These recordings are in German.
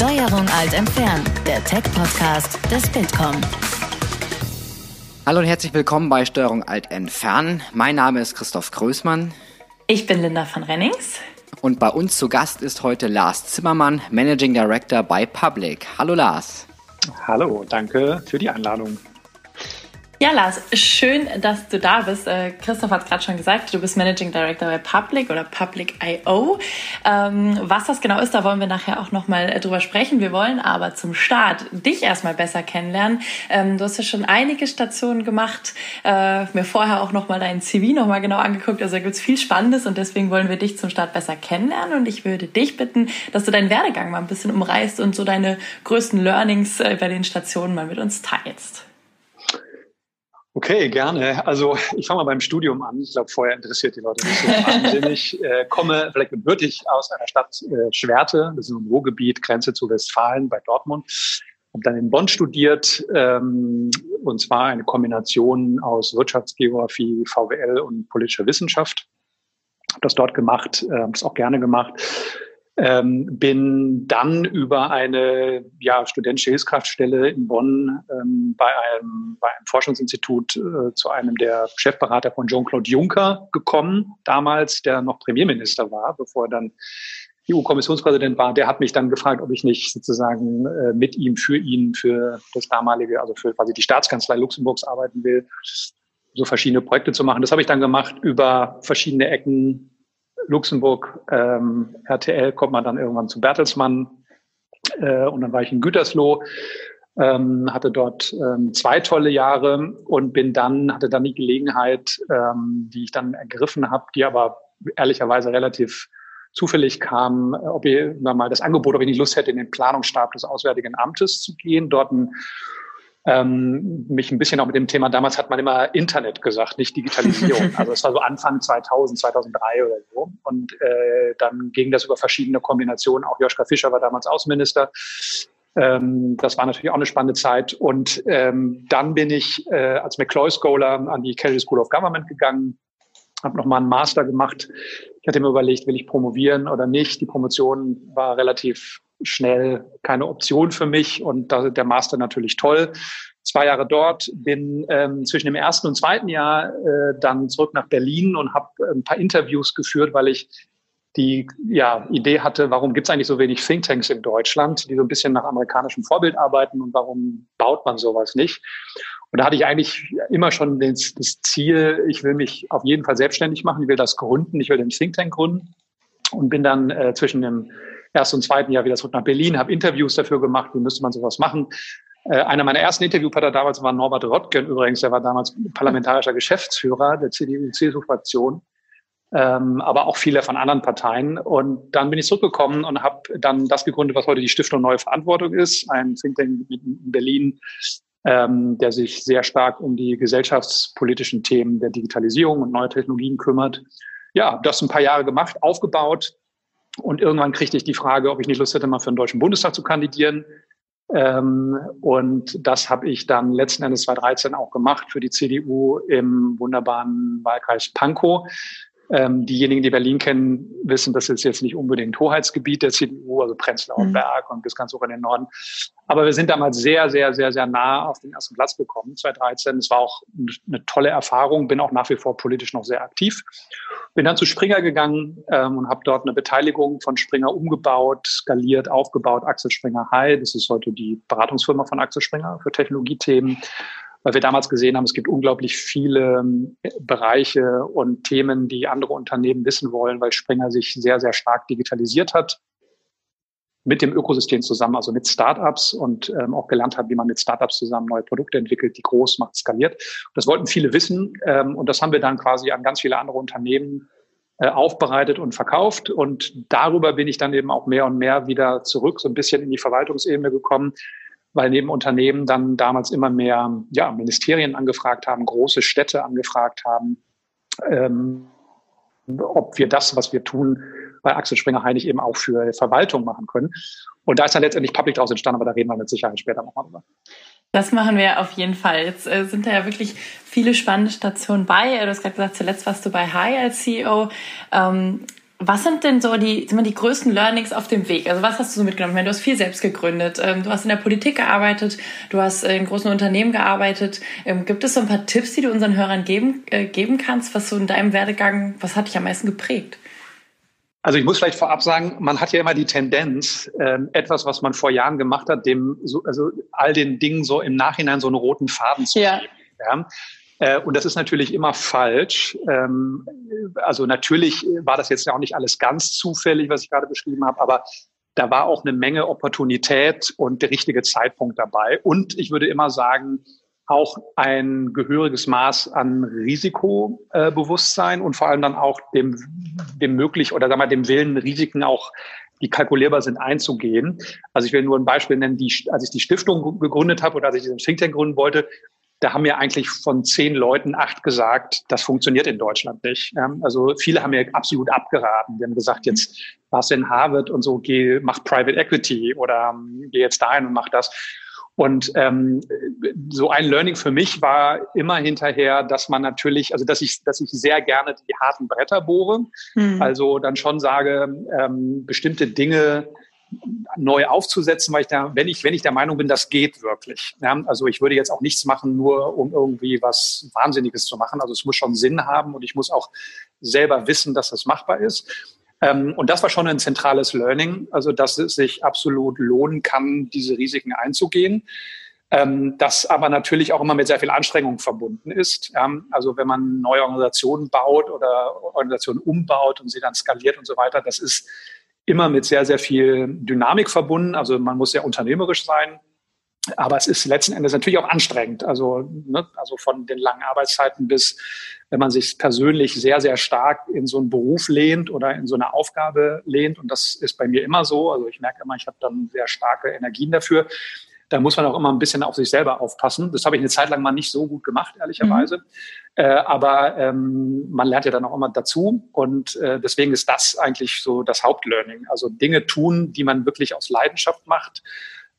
Steuerung Alt entfernen, der Tech-Podcast des Bitkom. Hallo und herzlich willkommen bei Steuerung Alt entfernen. Mein Name ist Christoph Größmann. Ich bin Linda von Rennings. Und bei uns zu Gast ist heute Lars Zimmermann, Managing Director bei Public. Hallo Lars. Hallo, danke für die Einladung. Ja, Lars, schön, dass du da bist. Äh, Christoph hat gerade schon gesagt, du bist Managing Director bei Public oder Public IO. Ähm, was das genau ist, da wollen wir nachher auch nochmal äh, drüber sprechen. Wir wollen aber zum Start dich erstmal besser kennenlernen. Ähm, du hast ja schon einige Stationen gemacht, äh, mir vorher auch nochmal dein CV nochmal genau angeguckt. Also da gibt es viel Spannendes und deswegen wollen wir dich zum Start besser kennenlernen. Und ich würde dich bitten, dass du deinen Werdegang mal ein bisschen umreißt und so deine größten Learnings bei den Stationen mal mit uns teilst. Okay, gerne. Also ich fange mal beim Studium an. Ich glaube, vorher interessiert die Leute nicht so wahnsinnig. Ich äh, komme vielleicht gebürtig aus einer Stadt äh, Schwerte, das ist ein Ruhrgebiet, Grenze zu Westfalen bei Dortmund. Habe dann in Bonn studiert, ähm, und zwar eine Kombination aus Wirtschaftsgeografie, VWL und politischer Wissenschaft. Habe das dort gemacht, äh, habe es auch gerne gemacht ähm, bin dann über eine ja, studentische Hilfskraftstelle in Bonn ähm, bei, einem, bei einem Forschungsinstitut äh, zu einem der Chefberater von Jean-Claude Juncker gekommen, damals, der noch Premierminister war, bevor er dann EU-Kommissionspräsident war. Der hat mich dann gefragt, ob ich nicht sozusagen äh, mit ihm, für ihn, für das damalige, also für quasi die Staatskanzlei Luxemburgs arbeiten will, so verschiedene Projekte zu machen. Das habe ich dann gemacht über verschiedene Ecken Luxemburg, ähm, RTL, kommt man dann irgendwann zu Bertelsmann äh, und dann war ich in Gütersloh, ähm, hatte dort ähm, zwei tolle Jahre und bin dann, hatte dann die Gelegenheit, ähm, die ich dann ergriffen habe, die aber ehrlicherweise relativ zufällig kam, ob ich mal das Angebot, ob ich nicht Lust hätte, in den Planungsstab des Auswärtigen Amtes zu gehen, dort ein ähm, mich ein bisschen auch mit dem Thema, damals hat man immer Internet gesagt, nicht Digitalisierung. Also es war so Anfang 2000, 2003 oder so. Und äh, dann ging das über verschiedene Kombinationen. Auch Joschka Fischer war damals Außenminister. Ähm, das war natürlich auch eine spannende Zeit. Und ähm, dann bin ich äh, als McCloy Scholar an die Kennedy School of Government gegangen, habe nochmal einen Master gemacht. Ich hatte mir überlegt, will ich promovieren oder nicht. Die Promotion war relativ schnell keine Option für mich und da, der Master natürlich toll. Zwei Jahre dort, bin ähm, zwischen dem ersten und zweiten Jahr äh, dann zurück nach Berlin und habe ein paar Interviews geführt, weil ich die ja, Idee hatte, warum gibt es eigentlich so wenig Thinktanks in Deutschland, die so ein bisschen nach amerikanischem Vorbild arbeiten und warum baut man sowas nicht? Und da hatte ich eigentlich immer schon das, das Ziel, ich will mich auf jeden Fall selbstständig machen, ich will das gründen, ich will den Think Tank gründen und bin dann äh, zwischen dem ersten und zweiten Jahr wieder zurück nach Berlin, habe Interviews dafür gemacht, wie müsste man sowas machen. Äh, einer meiner ersten Interviewpartner damals war Norbert Rottgen übrigens, der war damals parlamentarischer Geschäftsführer der CDU-CSU-Fraktion, ähm, aber auch viele von anderen Parteien. Und dann bin ich zurückgekommen und habe dann das gegründet, was heute die Stiftung Neue Verantwortung ist, ein Think Tank in Berlin, ähm, der sich sehr stark um die gesellschaftspolitischen Themen der Digitalisierung und neue Technologien kümmert. Ja, das ein paar Jahre gemacht, aufgebaut. Und irgendwann kriegte ich die Frage, ob ich nicht Lust hätte, mal für den Deutschen Bundestag zu kandidieren. Ähm, und das habe ich dann letzten Endes 2013 auch gemacht für die CDU im wunderbaren Wahlkreis Pankow. Ähm, diejenigen, die Berlin kennen, wissen, das ist jetzt nicht unbedingt Hoheitsgebiet der CDU, also Prenzlauer mhm. Berg und bis ganz hoch in den Norden. Aber wir sind damals sehr, sehr, sehr, sehr nah auf den ersten Platz gekommen, 2013. Es war auch eine tolle Erfahrung, bin auch nach wie vor politisch noch sehr aktiv. Bin dann zu Springer gegangen ähm, und habe dort eine Beteiligung von Springer umgebaut, skaliert, aufgebaut. Axel Springer High, das ist heute die Beratungsfirma von Axel Springer für Technologiethemen weil wir damals gesehen haben, es gibt unglaublich viele ähm, Bereiche und Themen, die andere Unternehmen wissen wollen, weil Springer sich sehr, sehr stark digitalisiert hat mit dem Ökosystem zusammen, also mit Startups und ähm, auch gelernt hat, wie man mit Startups zusammen neue Produkte entwickelt, die groß macht, skaliert. Das wollten viele wissen ähm, und das haben wir dann quasi an ganz viele andere Unternehmen äh, aufbereitet und verkauft und darüber bin ich dann eben auch mehr und mehr wieder zurück, so ein bisschen in die Verwaltungsebene gekommen, weil neben Unternehmen dann damals immer mehr ja, Ministerien angefragt haben, große Städte angefragt haben, ähm, ob wir das, was wir tun, bei Axel Springer Heinig eben auch für Verwaltung machen können. Und da ist dann letztendlich Public daraus entstanden, aber da reden wir mit Sicherheit später nochmal drüber. Das machen wir auf jeden Fall. Jetzt äh, sind da ja wirklich viele spannende Stationen bei. Du hast gerade gesagt, zuletzt warst du bei High als CEO. Ähm, was sind denn so die, die größten Learnings auf dem Weg? Also was hast du so mitgenommen? Ich meine, du hast viel selbst gegründet, ähm, du hast in der Politik gearbeitet, du hast in großen Unternehmen gearbeitet. Ähm, gibt es so ein paar Tipps, die du unseren Hörern geben, äh, geben kannst, was so in deinem Werdegang, was hat dich am meisten geprägt? Also ich muss vielleicht vorab sagen, man hat ja immer die Tendenz, ähm, etwas, was man vor Jahren gemacht hat, dem so, also all den Dingen so im Nachhinein so einen roten Faden zu ja. geben. Ja? Äh, und das ist natürlich immer falsch. Ähm, also natürlich war das jetzt ja auch nicht alles ganz zufällig, was ich gerade beschrieben habe, aber da war auch eine Menge Opportunität und der richtige Zeitpunkt dabei. Und ich würde immer sagen, auch ein gehöriges Maß an Risikobewusstsein und vor allem dann auch dem, dem möglich oder sagen wir, dem Willen, Risiken auch die kalkulierbar sind, einzugehen. Also ich will nur ein Beispiel nennen, die, als ich die Stiftung gegründet habe oder als ich diesen Think Tank gründen wollte, da haben mir eigentlich von zehn Leuten acht gesagt, das funktioniert in Deutschland nicht. Also viele haben mir absolut abgeraten. Die haben gesagt, jetzt warst du in Harvard und so, geh, mach Private Equity oder ähm, geh jetzt dahin und mach das. Und ähm, so ein Learning für mich war immer hinterher, dass man natürlich, also dass ich, dass ich sehr gerne die harten Bretter bohre. Mhm. Also dann schon sage, ähm, bestimmte Dinge neu aufzusetzen, weil ich da, wenn ich, wenn ich der Meinung bin, das geht wirklich. Ja, also ich würde jetzt auch nichts machen, nur um irgendwie was Wahnsinniges zu machen. Also es muss schon Sinn haben und ich muss auch selber wissen, dass das machbar ist. Ähm, und das war schon ein zentrales Learning, also dass es sich absolut lohnen kann, diese Risiken einzugehen. Ähm, das aber natürlich auch immer mit sehr viel Anstrengung verbunden ist. Ähm, also wenn man neue Organisationen baut oder Organisationen umbaut und sie dann skaliert und so weiter, das ist immer mit sehr, sehr viel Dynamik verbunden. Also man muss sehr unternehmerisch sein. Aber es ist letzten Endes natürlich auch anstrengend. Also, ne, also von den langen Arbeitszeiten bis, wenn man sich persönlich sehr, sehr stark in so einen Beruf lehnt oder in so eine Aufgabe lehnt. Und das ist bei mir immer so. Also ich merke immer, ich habe dann sehr starke Energien dafür da muss man auch immer ein bisschen auf sich selber aufpassen. Das habe ich eine Zeit lang mal nicht so gut gemacht, ehrlicherweise. Mhm. Äh, aber ähm, man lernt ja dann auch immer dazu. Und äh, deswegen ist das eigentlich so das Hauptlearning. Also Dinge tun, die man wirklich aus Leidenschaft macht.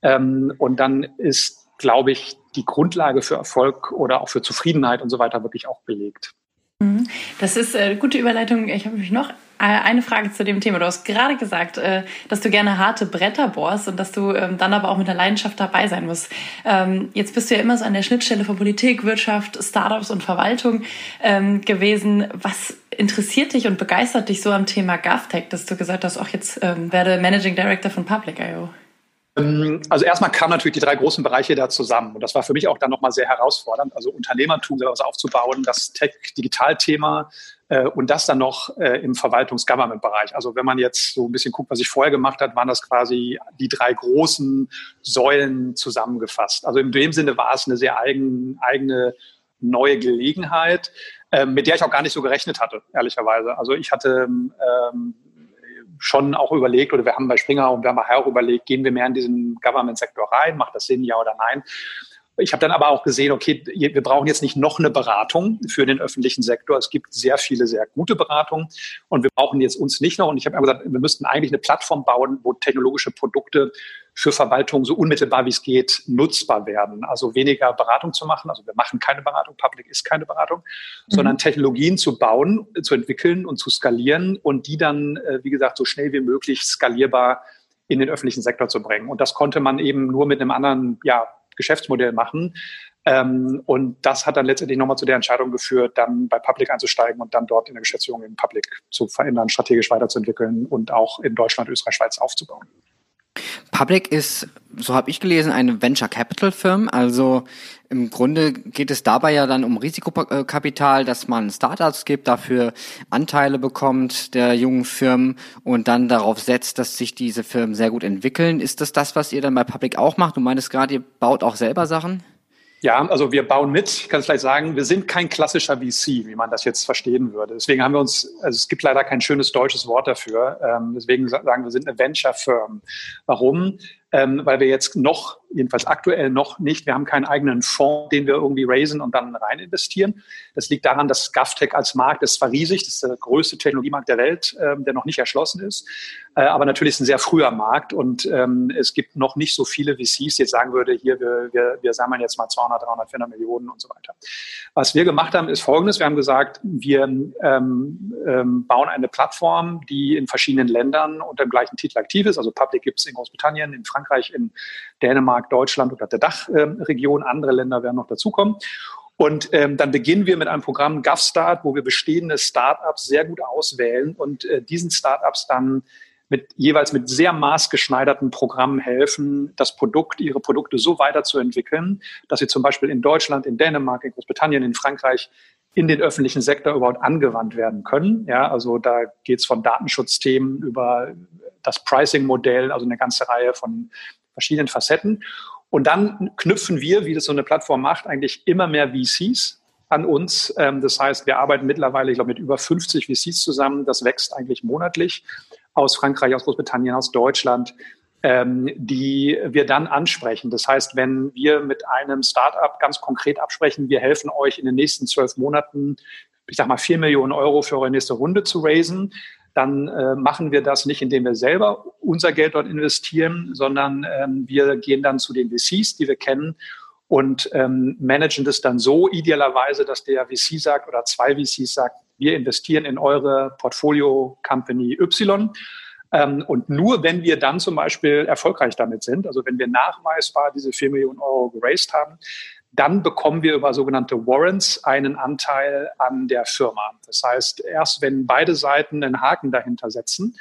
Ähm, und dann ist, glaube ich, die Grundlage für Erfolg oder auch für Zufriedenheit und so weiter wirklich auch belegt. Mhm. Das ist eine äh, gute Überleitung. Ich habe mich noch eine Frage zu dem Thema. Du hast gerade gesagt, äh, dass du gerne harte Bretter bohrst und dass du ähm, dann aber auch mit der Leidenschaft dabei sein musst. Ähm, jetzt bist du ja immer so an der Schnittstelle von Politik, Wirtschaft, Startups und Verwaltung ähm, gewesen. Was interessiert dich und begeistert dich so am Thema GovTech, dass du gesagt hast, auch jetzt werde Managing Director von Public.io? Ähm, also erstmal kamen natürlich die drei großen Bereiche da zusammen. Und das war für mich auch dann nochmal sehr herausfordernd. Also Unternehmertum selber was aufzubauen, das Tech-Digital-Thema äh, und das dann noch äh, im Verwaltungs-Government-Bereich. Also wenn man jetzt so ein bisschen guckt, was ich vorher gemacht habe, waren das quasi die drei großen Säulen zusammengefasst. Also in dem Sinne war es eine sehr eigen, eigene neue Gelegenheit, äh, mit der ich auch gar nicht so gerechnet hatte, ehrlicherweise. Also ich hatte ähm, schon auch überlegt, oder wir haben bei Springer und wir haben bei auch überlegt, gehen wir mehr in diesen Government-Sektor rein, macht das Sinn, ja oder nein? Ich habe dann aber auch gesehen, okay, wir brauchen jetzt nicht noch eine Beratung für den öffentlichen Sektor. Es gibt sehr viele, sehr gute Beratungen und wir brauchen jetzt uns nicht noch. Und ich habe gesagt, wir müssten eigentlich eine Plattform bauen, wo technologische Produkte für Verwaltung so unmittelbar wie es geht nutzbar werden. Also weniger Beratung zu machen. Also wir machen keine Beratung, Public ist keine Beratung, mhm. sondern Technologien zu bauen, zu entwickeln und zu skalieren und die dann, äh, wie gesagt, so schnell wie möglich skalierbar in den öffentlichen Sektor zu bringen. Und das konnte man eben nur mit einem anderen ja, Geschäftsmodell machen. Ähm, und das hat dann letztendlich nochmal zu der Entscheidung geführt, dann bei Public einzusteigen und dann dort in der Geschäftsführung in Public zu verändern, strategisch weiterzuentwickeln und auch in Deutschland, Österreich, Schweiz aufzubauen. Public ist, so habe ich gelesen, eine Venture Capital Firm. Also im Grunde geht es dabei ja dann um Risikokapital, dass man Startups gibt, dafür Anteile bekommt der jungen Firmen und dann darauf setzt, dass sich diese Firmen sehr gut entwickeln. Ist das das, was ihr dann bei Public auch macht? Du meintest gerade, ihr baut auch selber Sachen? Ja, also wir bauen mit. Ich kann es vielleicht sagen, wir sind kein klassischer VC, wie man das jetzt verstehen würde. Deswegen haben wir uns, also es gibt leider kein schönes deutsches Wort dafür. Ähm, deswegen sagen wir, sind eine Venture Firm. Warum? Ähm, weil wir jetzt noch jedenfalls aktuell noch nicht. Wir haben keinen eigenen Fonds, den wir irgendwie raisen und dann rein investieren. Das liegt daran, dass GovTech als Markt ist zwar riesig, das ist der größte Technologiemarkt der Welt, äh, der noch nicht erschlossen ist, äh, aber natürlich ist ein sehr früher Markt und ähm, es gibt noch nicht so viele VCs, die jetzt sagen würde, hier, wir, wir, wir sammeln jetzt mal 200, 300, 400 Millionen und so weiter. Was wir gemacht haben, ist Folgendes. Wir haben gesagt, wir ähm, ähm, bauen eine Plattform, die in verschiedenen Ländern unter dem gleichen Titel aktiv ist. Also Public gibt es in Großbritannien, in Frankreich, in Dänemark, Deutschland oder der Dachregion. Andere Länder werden noch dazukommen. Und ähm, dann beginnen wir mit einem Programm GovStart, wo wir bestehende Startups sehr gut auswählen und äh, diesen Startups dann mit jeweils mit sehr maßgeschneiderten Programmen helfen, das Produkt, ihre Produkte so weiterzuentwickeln, dass sie zum Beispiel in Deutschland, in Dänemark, in Großbritannien, in Frankreich in den öffentlichen Sektor überhaupt angewandt werden können. Ja, also da geht es von Datenschutzthemen über das Pricing-Modell, also eine ganze Reihe von verschiedenen Facetten. Und dann knüpfen wir, wie das so eine Plattform macht, eigentlich immer mehr VCs an uns. Ähm, das heißt, wir arbeiten mittlerweile, ich glaube, mit über 50 VCs zusammen. Das wächst eigentlich monatlich aus Frankreich, aus Großbritannien, aus Deutschland, ähm, die wir dann ansprechen. Das heißt, wenn wir mit einem Startup ganz konkret absprechen, wir helfen euch in den nächsten zwölf Monaten, ich sag mal, vier Millionen Euro für eure nächste Runde zu raisen, dann äh, machen wir das nicht, indem wir selber unser Geld dort investieren, sondern ähm, wir gehen dann zu den VCs, die wir kennen und ähm, managen das dann so idealerweise, dass der VC sagt oder zwei VCs sagt, wir investieren in eure Portfolio Company Y. Ähm, und nur wenn wir dann zum Beispiel erfolgreich damit sind, also wenn wir nachweisbar diese 4 Millionen Euro geraced haben, dann bekommen wir über sogenannte Warrants einen Anteil an der Firma. Das heißt, erst wenn beide Seiten einen Haken dahinter setzen,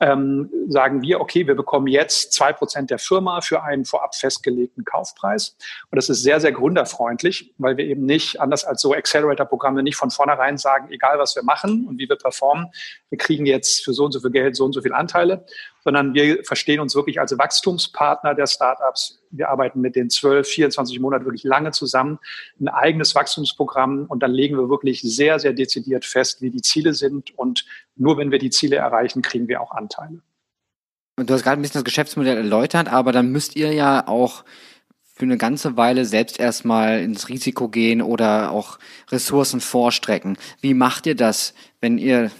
ähm, sagen wir, okay, wir bekommen jetzt zwei Prozent der Firma für einen vorab festgelegten Kaufpreis. Und das ist sehr, sehr gründerfreundlich, weil wir eben nicht, anders als so Accelerator-Programme, nicht von vornherein sagen, egal was wir machen und wie wir performen, wir kriegen jetzt für so und so viel Geld so und so viele Anteile, sondern wir verstehen uns wirklich als Wachstumspartner der Startups. Wir arbeiten mit den 12, 24 Monaten wirklich lange zusammen, ein eigenes Wachstumsprogramm und dann legen wir wirklich sehr, sehr dezidiert fest, wie die Ziele sind und nur wenn wir die Ziele erreichen, kriegen wir auch Anteile. Du hast gerade ein bisschen das Geschäftsmodell erläutert, aber dann müsst ihr ja auch für eine ganze Weile selbst erstmal ins Risiko gehen oder auch Ressourcen vorstrecken. Wie macht ihr das, wenn ihr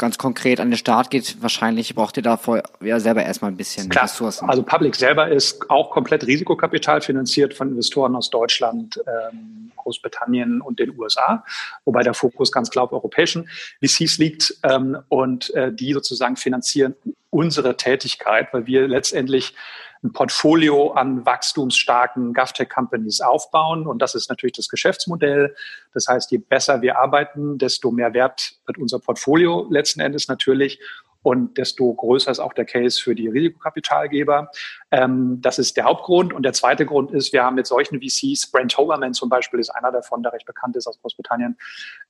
ganz konkret an den Start geht, wahrscheinlich braucht ihr davor ja selber erstmal ein bisschen Klar. Ressourcen. Also Public selber ist auch komplett Risikokapital finanziert von Investoren aus Deutschland, ähm, Großbritannien und den USA, wobei der Fokus ganz klar auf europäischen VCs liegt ähm, und äh, die sozusagen finanzieren unsere Tätigkeit, weil wir letztendlich ein Portfolio an wachstumsstarken GovTech-Companies aufbauen. Und das ist natürlich das Geschäftsmodell. Das heißt, je besser wir arbeiten, desto mehr Wert wird unser Portfolio letzten Endes natürlich und desto größer ist auch der Case für die Risikokapitalgeber. Ähm, das ist der Hauptgrund. Und der zweite Grund ist, wir haben mit solchen VCs, Brent Hoberman zum Beispiel ist einer davon, der recht bekannt ist aus Großbritannien,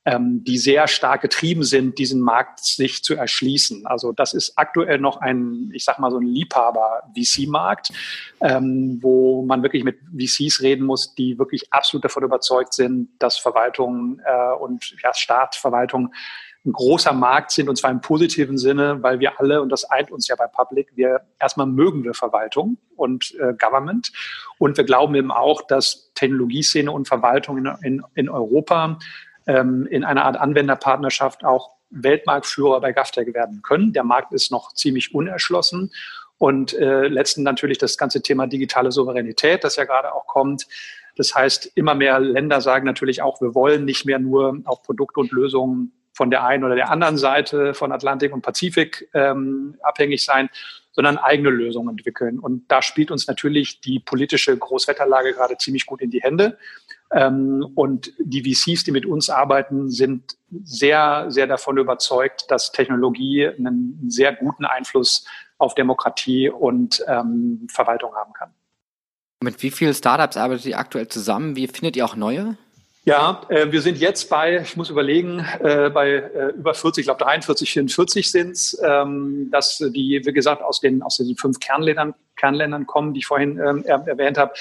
ähm, die sehr stark getrieben sind, diesen Markt sich zu erschließen. Also das ist aktuell noch ein, ich sag mal so ein Liebhaber-VC-Markt, ähm, wo man wirklich mit VCs reden muss, die wirklich absolut davon überzeugt sind, dass Verwaltung äh, und ja, Staatverwaltung ein großer Markt sind, und zwar im positiven Sinne, weil wir alle, und das eint uns ja bei Public, wir erstmal mögen wir Verwaltung und äh, Government. Und wir glauben eben auch, dass Technologieszene und Verwaltung in, in, in Europa ähm, in einer Art Anwenderpartnerschaft auch Weltmarktführer bei GovTech werden können. Der Markt ist noch ziemlich unerschlossen. Und äh, letzten natürlich das ganze Thema digitale Souveränität, das ja gerade auch kommt. Das heißt, immer mehr Länder sagen natürlich auch, wir wollen nicht mehr nur auf Produkte und Lösungen von der einen oder der anderen Seite von Atlantik und Pazifik ähm, abhängig sein, sondern eigene Lösungen entwickeln. Und da spielt uns natürlich die politische Großwetterlage gerade ziemlich gut in die Hände. Ähm, und die VCs, die mit uns arbeiten, sind sehr, sehr davon überzeugt, dass Technologie einen sehr guten Einfluss auf Demokratie und ähm, Verwaltung haben kann. Mit wie vielen Startups arbeitet ihr aktuell zusammen? Wie findet ihr auch neue? Ja, äh, wir sind jetzt bei, ich muss überlegen, äh, bei äh, über 40, ich glaube 43, 44 sind es, ähm, dass die, wie gesagt, aus den, aus diesen fünf Kernländern, Kernländern kommen, die ich vorhin ähm, er, erwähnt habe.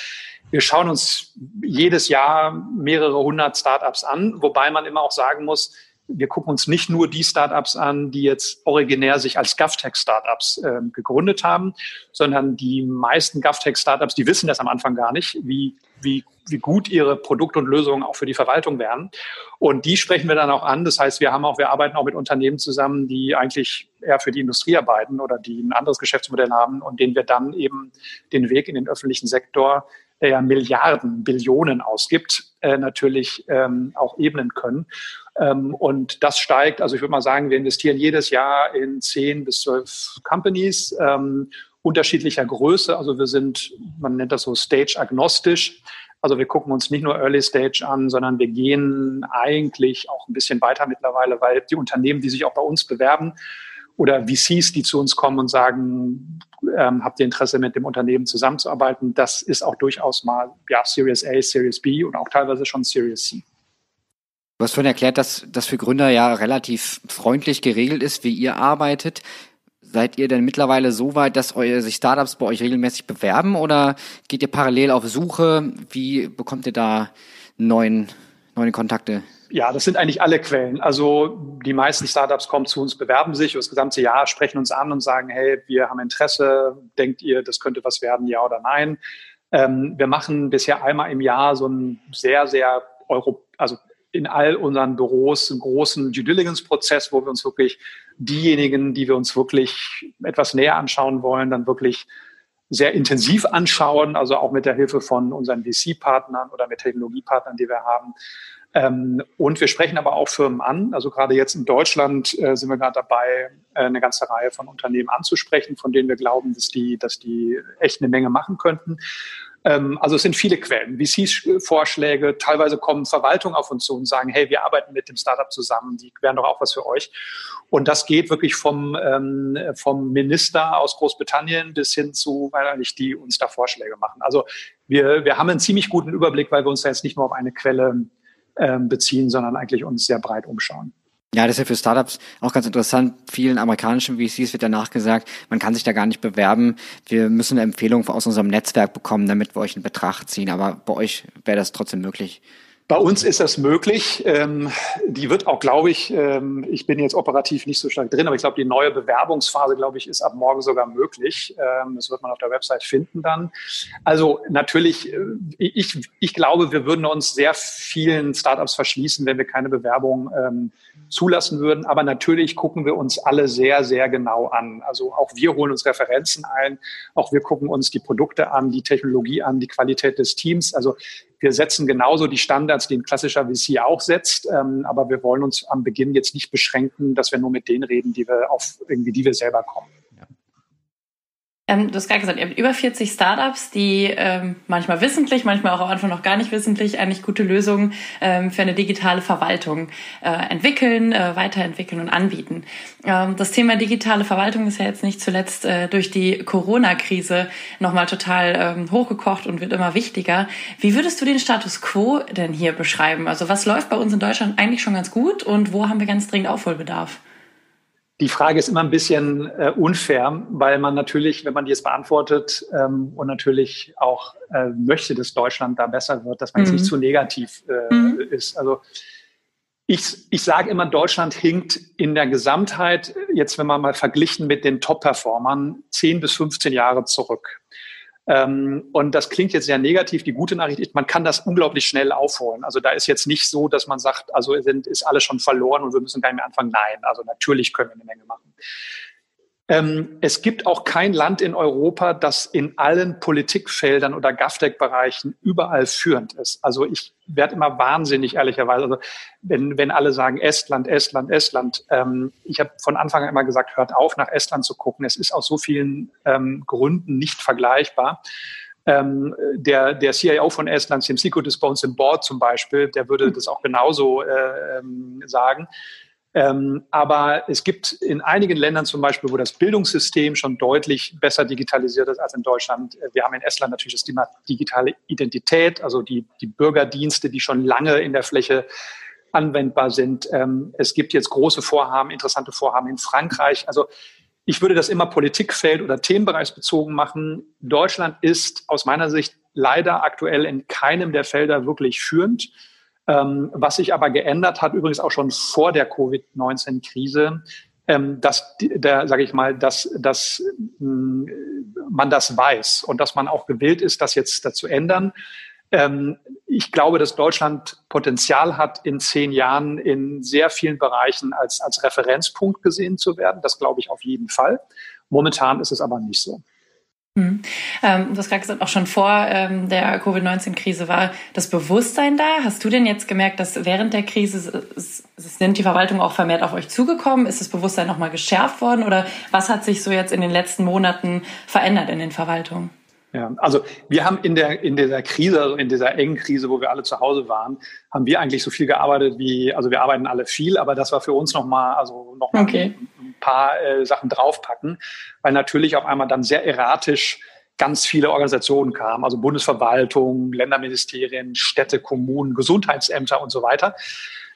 Wir schauen uns jedes Jahr mehrere hundert Startups an, wobei man immer auch sagen muss, wir gucken uns nicht nur die Startups an, die jetzt originär sich als GovTech-Startups äh, gegründet haben, sondern die meisten GovTech-Startups, die wissen das am Anfang gar nicht, wie, wie, wie gut ihre Produkte und Lösungen auch für die Verwaltung wären. Und die sprechen wir dann auch an. Das heißt, wir haben auch, wir arbeiten auch mit Unternehmen zusammen, die eigentlich eher für die Industrie arbeiten oder die ein anderes Geschäftsmodell haben und denen wir dann eben den Weg in den öffentlichen Sektor der ja Milliarden, Billionen ausgibt, äh, natürlich ähm, auch ebnen können. Ähm, und das steigt, also ich würde mal sagen, wir investieren jedes Jahr in zehn bis zwölf Companies ähm, unterschiedlicher Größe. Also wir sind, man nennt das so stage-agnostisch. Also wir gucken uns nicht nur Early Stage an, sondern wir gehen eigentlich auch ein bisschen weiter mittlerweile, weil die Unternehmen, die sich auch bei uns bewerben, oder VCs, die zu uns kommen und sagen, ähm, habt ihr Interesse mit dem Unternehmen zusammenzuarbeiten? Das ist auch durchaus mal ja, Series A, Series B und auch teilweise schon Series C. Du hast vorhin erklärt, dass das für Gründer ja relativ freundlich geregelt ist, wie ihr arbeitet. Seid ihr denn mittlerweile so weit, dass eure, sich Startups bei euch regelmäßig bewerben oder geht ihr parallel auf Suche? Wie bekommt ihr da neuen, neue Kontakte? Ja, das sind eigentlich alle Quellen. Also die meisten Startups kommen zu uns, bewerben sich über das gesamte Jahr, sprechen uns an und sagen, hey, wir haben Interesse, denkt ihr, das könnte was werden, ja oder nein? Ähm, wir machen bisher einmal im Jahr so einen sehr, sehr Euro, also in all unseren Büros einen großen Due Diligence-Prozess, wo wir uns wirklich diejenigen, die wir uns wirklich etwas näher anschauen wollen, dann wirklich sehr intensiv anschauen, also auch mit der Hilfe von unseren VC-Partnern oder mit Technologiepartnern, die wir haben. Ähm, und wir sprechen aber auch Firmen an. Also gerade jetzt in Deutschland äh, sind wir gerade dabei, äh, eine ganze Reihe von Unternehmen anzusprechen, von denen wir glauben, dass die, dass die echt eine Menge machen könnten. Ähm, also es sind viele Quellen, VC-Vorschläge, teilweise kommen Verwaltungen auf uns zu und sagen, hey, wir arbeiten mit dem Startup zusammen, die wären doch auch was für euch. Und das geht wirklich vom, ähm, vom Minister aus Großbritannien bis hin zu, weil eigentlich die uns da Vorschläge machen. Also wir, wir haben einen ziemlich guten Überblick, weil wir uns da jetzt nicht nur auf eine Quelle ähm, beziehen, sondern eigentlich uns sehr breit umschauen. Ja, das ist ja für Startups auch ganz interessant. Vielen amerikanischen VCs wird danach gesagt, man kann sich da gar nicht bewerben. Wir müssen eine Empfehlung aus unserem Netzwerk bekommen, damit wir euch in Betracht ziehen. Aber bei euch wäre das trotzdem möglich. Bei uns ist das möglich. Ähm, die wird auch, glaube ich, ähm, ich bin jetzt operativ nicht so stark drin, aber ich glaube, die neue Bewerbungsphase, glaube ich, ist ab morgen sogar möglich. Ähm, das wird man auf der Website finden dann. Also natürlich, äh, ich, ich glaube, wir würden uns sehr vielen Startups verschließen, wenn wir keine Bewerbung ähm, zulassen würden. Aber natürlich gucken wir uns alle sehr, sehr genau an. Also auch wir holen uns Referenzen ein. Auch wir gucken uns die Produkte an, die Technologie an, die Qualität des Teams. Also wir setzen genauso die Standards, die ein klassischer VC auch setzt, ähm, aber wir wollen uns am Beginn jetzt nicht beschränken, dass wir nur mit denen reden, die wir auf irgendwie, die wir selber kommen. Ähm, du hast gerade gesagt, ihr habt über 40 Startups, die ähm, manchmal wissentlich, manchmal auch am Anfang noch gar nicht wissentlich eigentlich gute Lösungen ähm, für eine digitale Verwaltung äh, entwickeln, äh, weiterentwickeln und anbieten. Ähm, das Thema digitale Verwaltung ist ja jetzt nicht zuletzt äh, durch die Corona-Krise nochmal total ähm, hochgekocht und wird immer wichtiger. Wie würdest du den Status quo denn hier beschreiben? Also was läuft bei uns in Deutschland eigentlich schon ganz gut und wo haben wir ganz dringend Aufholbedarf? Die Frage ist immer ein bisschen äh, unfair, weil man natürlich, wenn man die jetzt beantwortet ähm, und natürlich auch äh, möchte, dass Deutschland da besser wird, dass man mhm. jetzt nicht zu negativ äh, mhm. ist. Also ich, ich sage immer, Deutschland hinkt in der Gesamtheit, jetzt wenn man mal verglichen mit den Top-Performern, 10 bis 15 Jahre zurück. Ähm, und das klingt jetzt sehr negativ. Die gute Nachricht ist, man kann das unglaublich schnell aufholen. Also da ist jetzt nicht so, dass man sagt, also sind, ist alles schon verloren und wir müssen gar nicht mehr anfangen. Nein, also natürlich können wir eine Menge machen. Ähm, es gibt auch kein Land in Europa, das in allen Politikfeldern oder GAFTEC-Bereichen überall führend ist. Also ich werde immer wahnsinnig, ehrlicherweise. Also wenn, wenn alle sagen Estland, Estland, Estland. Ähm, ich habe von Anfang an immer gesagt, hört auf, nach Estland zu gucken. Es ist aus so vielen ähm, Gründen nicht vergleichbar. Ähm, der, der CIO von Estland, Sim Sikut, ist bei uns im Board zum Beispiel, der würde das auch genauso äh, sagen. Ähm, aber es gibt in einigen Ländern zum Beispiel, wo das Bildungssystem schon deutlich besser digitalisiert ist als in Deutschland. Wir haben in Estland natürlich das Thema digitale Identität, also die, die Bürgerdienste, die schon lange in der Fläche anwendbar sind. Ähm, es gibt jetzt große Vorhaben, interessante Vorhaben in Frankreich. Also ich würde das immer Politikfeld oder themenbereichsbezogen machen. Deutschland ist aus meiner Sicht leider aktuell in keinem der Felder wirklich führend. Ähm, was sich aber geändert hat, übrigens auch schon vor der Covid-19-Krise, ähm, dass der, sage ich mal, dass, dass mh, man das weiß und dass man auch gewillt ist, das jetzt dazu ändern. Ähm, ich glaube, dass Deutschland Potenzial hat, in zehn Jahren in sehr vielen Bereichen als, als Referenzpunkt gesehen zu werden. Das glaube ich auf jeden Fall. Momentan ist es aber nicht so. Hm. Ähm, du hast gerade gesagt, auch schon vor ähm, der Covid-19-Krise war das Bewusstsein da. Hast du denn jetzt gemerkt, dass während der Krise sind die Verwaltungen auch vermehrt auf euch zugekommen? Ist das Bewusstsein nochmal geschärft worden? Oder was hat sich so jetzt in den letzten Monaten verändert in den Verwaltungen? Ja, also wir haben in der in dieser Krise, also in dieser engen Krise, wo wir alle zu Hause waren, haben wir eigentlich so viel gearbeitet wie, also wir arbeiten alle viel, aber das war für uns nochmal, also nochmal okay. ein paar äh, Sachen draufpacken, weil natürlich auf einmal dann sehr erratisch ganz viele Organisationen kamen, also Bundesverwaltung, Länderministerien, Städte, Kommunen, Gesundheitsämter und so weiter.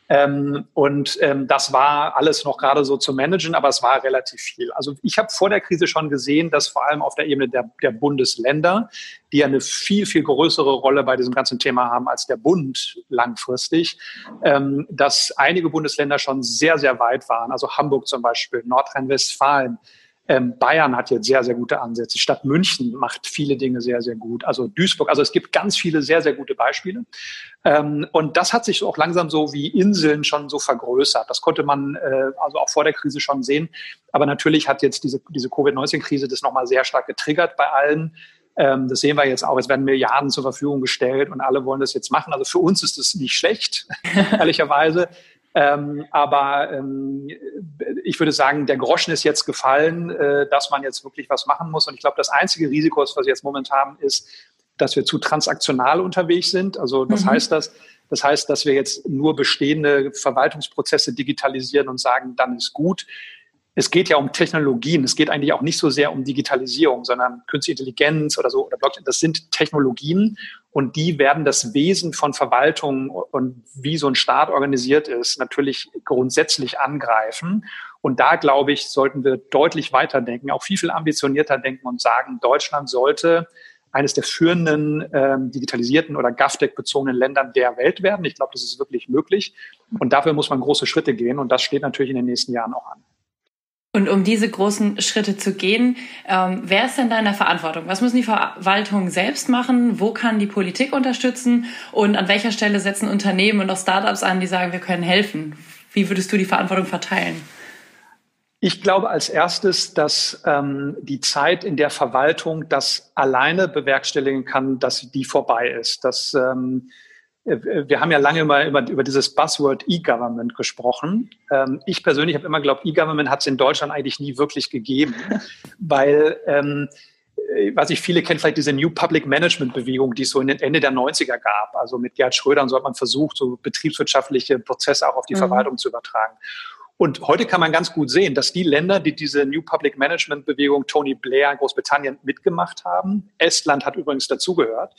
Ähm, und ähm, das war alles noch gerade so zu managen, aber es war relativ viel. Also ich habe vor der Krise schon gesehen, dass vor allem auf der Ebene der, der Bundesländer, die ja eine viel, viel größere Rolle bei diesem ganzen Thema haben als der Bund langfristig, ähm, dass einige Bundesländer schon sehr, sehr weit waren. Also Hamburg zum Beispiel, Nordrhein-Westfalen, ähm, Bayern hat jetzt sehr, sehr gute Ansätze. Stadt München macht viele Dinge sehr, sehr gut. Also Duisburg, also es gibt ganz viele sehr, sehr gute Beispiele. Ähm, und das hat sich auch langsam so wie Inseln schon so vergrößert. Das konnte man äh, also auch vor der Krise schon sehen. Aber natürlich hat jetzt diese, diese Covid-19-Krise das nochmal sehr stark getriggert bei allen. Ähm, das sehen wir jetzt auch. Es werden Milliarden zur Verfügung gestellt und alle wollen das jetzt machen. Also für uns ist das nicht schlecht, ehrlicherweise. Ähm, aber ähm, ich würde sagen, der Groschen ist jetzt gefallen, äh, dass man jetzt wirklich was machen muss. Und ich glaube, das einzige Risiko, was wir jetzt momentan haben, ist, dass wir zu transaktional unterwegs sind. Also das mhm. heißt das, das heißt, dass wir jetzt nur bestehende Verwaltungsprozesse digitalisieren und sagen, dann ist gut es geht ja um Technologien. Es geht eigentlich auch nicht so sehr um Digitalisierung, sondern Künstliche Intelligenz oder so oder Blockchain. Das sind Technologien und die werden das Wesen von Verwaltung und wie so ein Staat organisiert ist, natürlich grundsätzlich angreifen. Und da, glaube ich, sollten wir deutlich weiterdenken, auch viel, viel ambitionierter denken und sagen, Deutschland sollte eines der führenden ähm, digitalisierten oder GovTech-bezogenen Ländern der Welt werden. Ich glaube, das ist wirklich möglich. Und dafür muss man große Schritte gehen. Und das steht natürlich in den nächsten Jahren auch an. Und um diese großen Schritte zu gehen, ähm, wer ist denn da in der Verantwortung? Was müssen die Verwaltungen selbst machen? Wo kann die Politik unterstützen? Und an welcher Stelle setzen Unternehmen und auch Startups an, die sagen, wir können helfen? Wie würdest du die Verantwortung verteilen? Ich glaube als erstes, dass ähm, die Zeit in der Verwaltung das alleine bewerkstelligen kann, dass die vorbei ist. Dass ähm, äh, wir haben ja lange mal über, über dieses Buzzword E-Government gesprochen. Ähm, ich persönlich habe immer geglaubt, E-Government hat es in Deutschland eigentlich nie wirklich gegeben, weil ähm, äh, was ich viele kennen, vielleicht diese New Public Management Bewegung, die es so in den Ende der 90er gab. Also mit Gerd Schröder und so hat man versucht, so betriebswirtschaftliche Prozesse auch auf die mhm. Verwaltung zu übertragen. Und heute kann man ganz gut sehen, dass die Länder, die diese New Public Management Bewegung Tony Blair in Großbritannien mitgemacht haben, Estland hat übrigens dazugehört,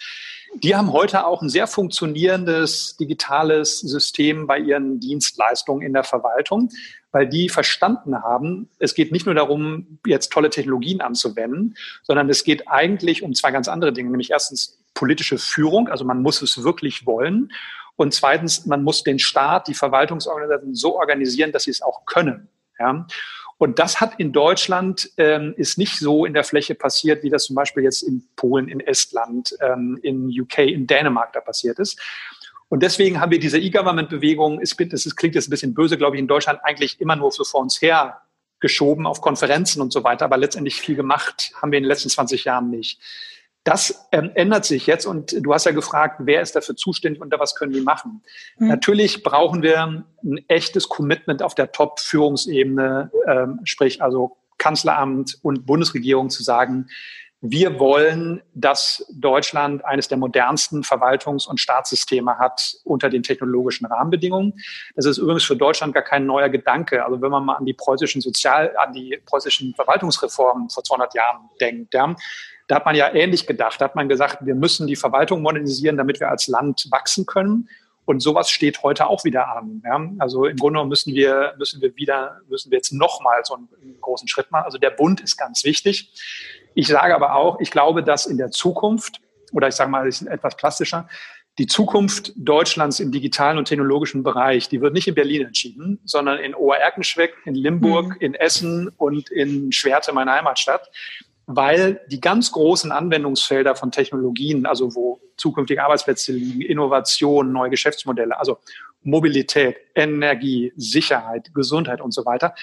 die haben heute auch ein sehr funktionierendes digitales System bei ihren Dienstleistungen in der Verwaltung, weil die verstanden haben, es geht nicht nur darum, jetzt tolle Technologien anzuwenden, sondern es geht eigentlich um zwei ganz andere Dinge, nämlich erstens politische Führung, also man muss es wirklich wollen und zweitens, man muss den Staat, die Verwaltungsorganisationen so organisieren, dass sie es auch können. Ja? Und das hat in Deutschland, ähm, ist nicht so in der Fläche passiert, wie das zum Beispiel jetzt in Polen, in Estland, ähm, in UK, in Dänemark da passiert ist. Und deswegen haben wir diese E-Government-Bewegung, es klingt jetzt ein bisschen böse, glaube ich, in Deutschland eigentlich immer nur so vor uns her geschoben auf Konferenzen und so weiter, aber letztendlich viel gemacht haben wir in den letzten 20 Jahren nicht. Das ähm, ändert sich jetzt und du hast ja gefragt, wer ist dafür zuständig und was können die machen? Mhm. Natürlich brauchen wir ein echtes Commitment auf der Top-Führungsebene, ähm, sprich also Kanzleramt und Bundesregierung zu sagen, wir wollen, dass Deutschland eines der modernsten Verwaltungs- und Staatssysteme hat unter den technologischen Rahmenbedingungen. Das ist übrigens für Deutschland gar kein neuer Gedanke. Also wenn man mal an die preußischen Sozial-, an die preußischen Verwaltungsreformen vor 200 Jahren denkt, ja, da hat man ja ähnlich gedacht. Da hat man gesagt, wir müssen die Verwaltung modernisieren, damit wir als Land wachsen können. Und sowas steht heute auch wieder an. Ja? Also im Grunde müssen wir, müssen wir wieder, müssen wir jetzt nochmal so einen, großen Schritt machen. Also der Bund ist ganz wichtig. Ich sage aber auch, ich glaube, dass in der Zukunft, oder ich sage mal, ist etwas plastischer, die Zukunft Deutschlands im digitalen und technologischen Bereich, die wird nicht in Berlin entschieden, sondern in Obererkenschwick, in Limburg, mhm. in Essen und in Schwerte, meiner Heimatstadt, weil die ganz großen Anwendungsfelder von Technologien, also wo zukünftige Arbeitsplätze liegen, Innovation, neue Geschäftsmodelle, also Mobilität, Energie, Sicherheit, Gesundheit und so weiter,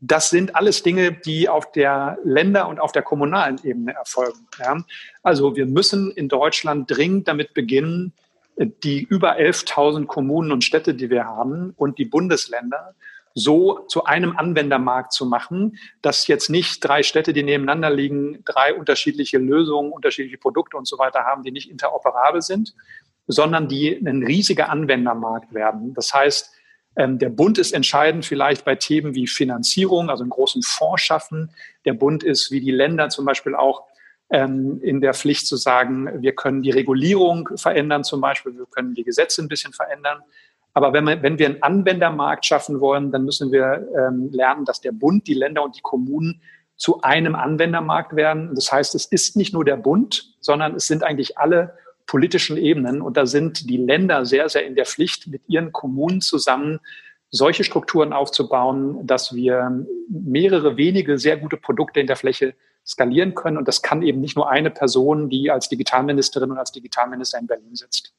das sind alles Dinge, die auf der Länder- und auf der kommunalen Ebene erfolgen. Ja? Also wir müssen in Deutschland dringend damit beginnen, die über 11.000 Kommunen und Städte, die wir haben und die Bundesländer so zu einem Anwendermarkt zu machen, dass jetzt nicht drei Städte, die nebeneinander liegen, drei unterschiedliche Lösungen, unterschiedliche Produkte und so weiter haben, die nicht interoperabel sind, sondern die ein riesiger Anwendermarkt werden. Das heißt, ähm, der Bund ist entscheidend vielleicht bei Themen wie Finanzierung, also einen großen Fonds schaffen. Der Bund ist wie die Länder zum Beispiel auch ähm, in der Pflicht zu sagen, wir können die Regulierung verändern zum Beispiel, wir können die Gesetze ein bisschen verändern. Aber wenn wir, wenn wir einen Anwendermarkt schaffen wollen, dann müssen wir ähm, lernen, dass der Bund, die Länder und die Kommunen zu einem Anwendermarkt werden. Das heißt, es ist nicht nur der Bund, sondern es sind eigentlich alle politischen Ebenen. Und da sind die Länder sehr, sehr in der Pflicht, mit ihren Kommunen zusammen solche Strukturen aufzubauen, dass wir mehrere wenige sehr gute Produkte in der Fläche skalieren können. Und das kann eben nicht nur eine Person, die als Digitalministerin und als Digitalminister in Berlin sitzt.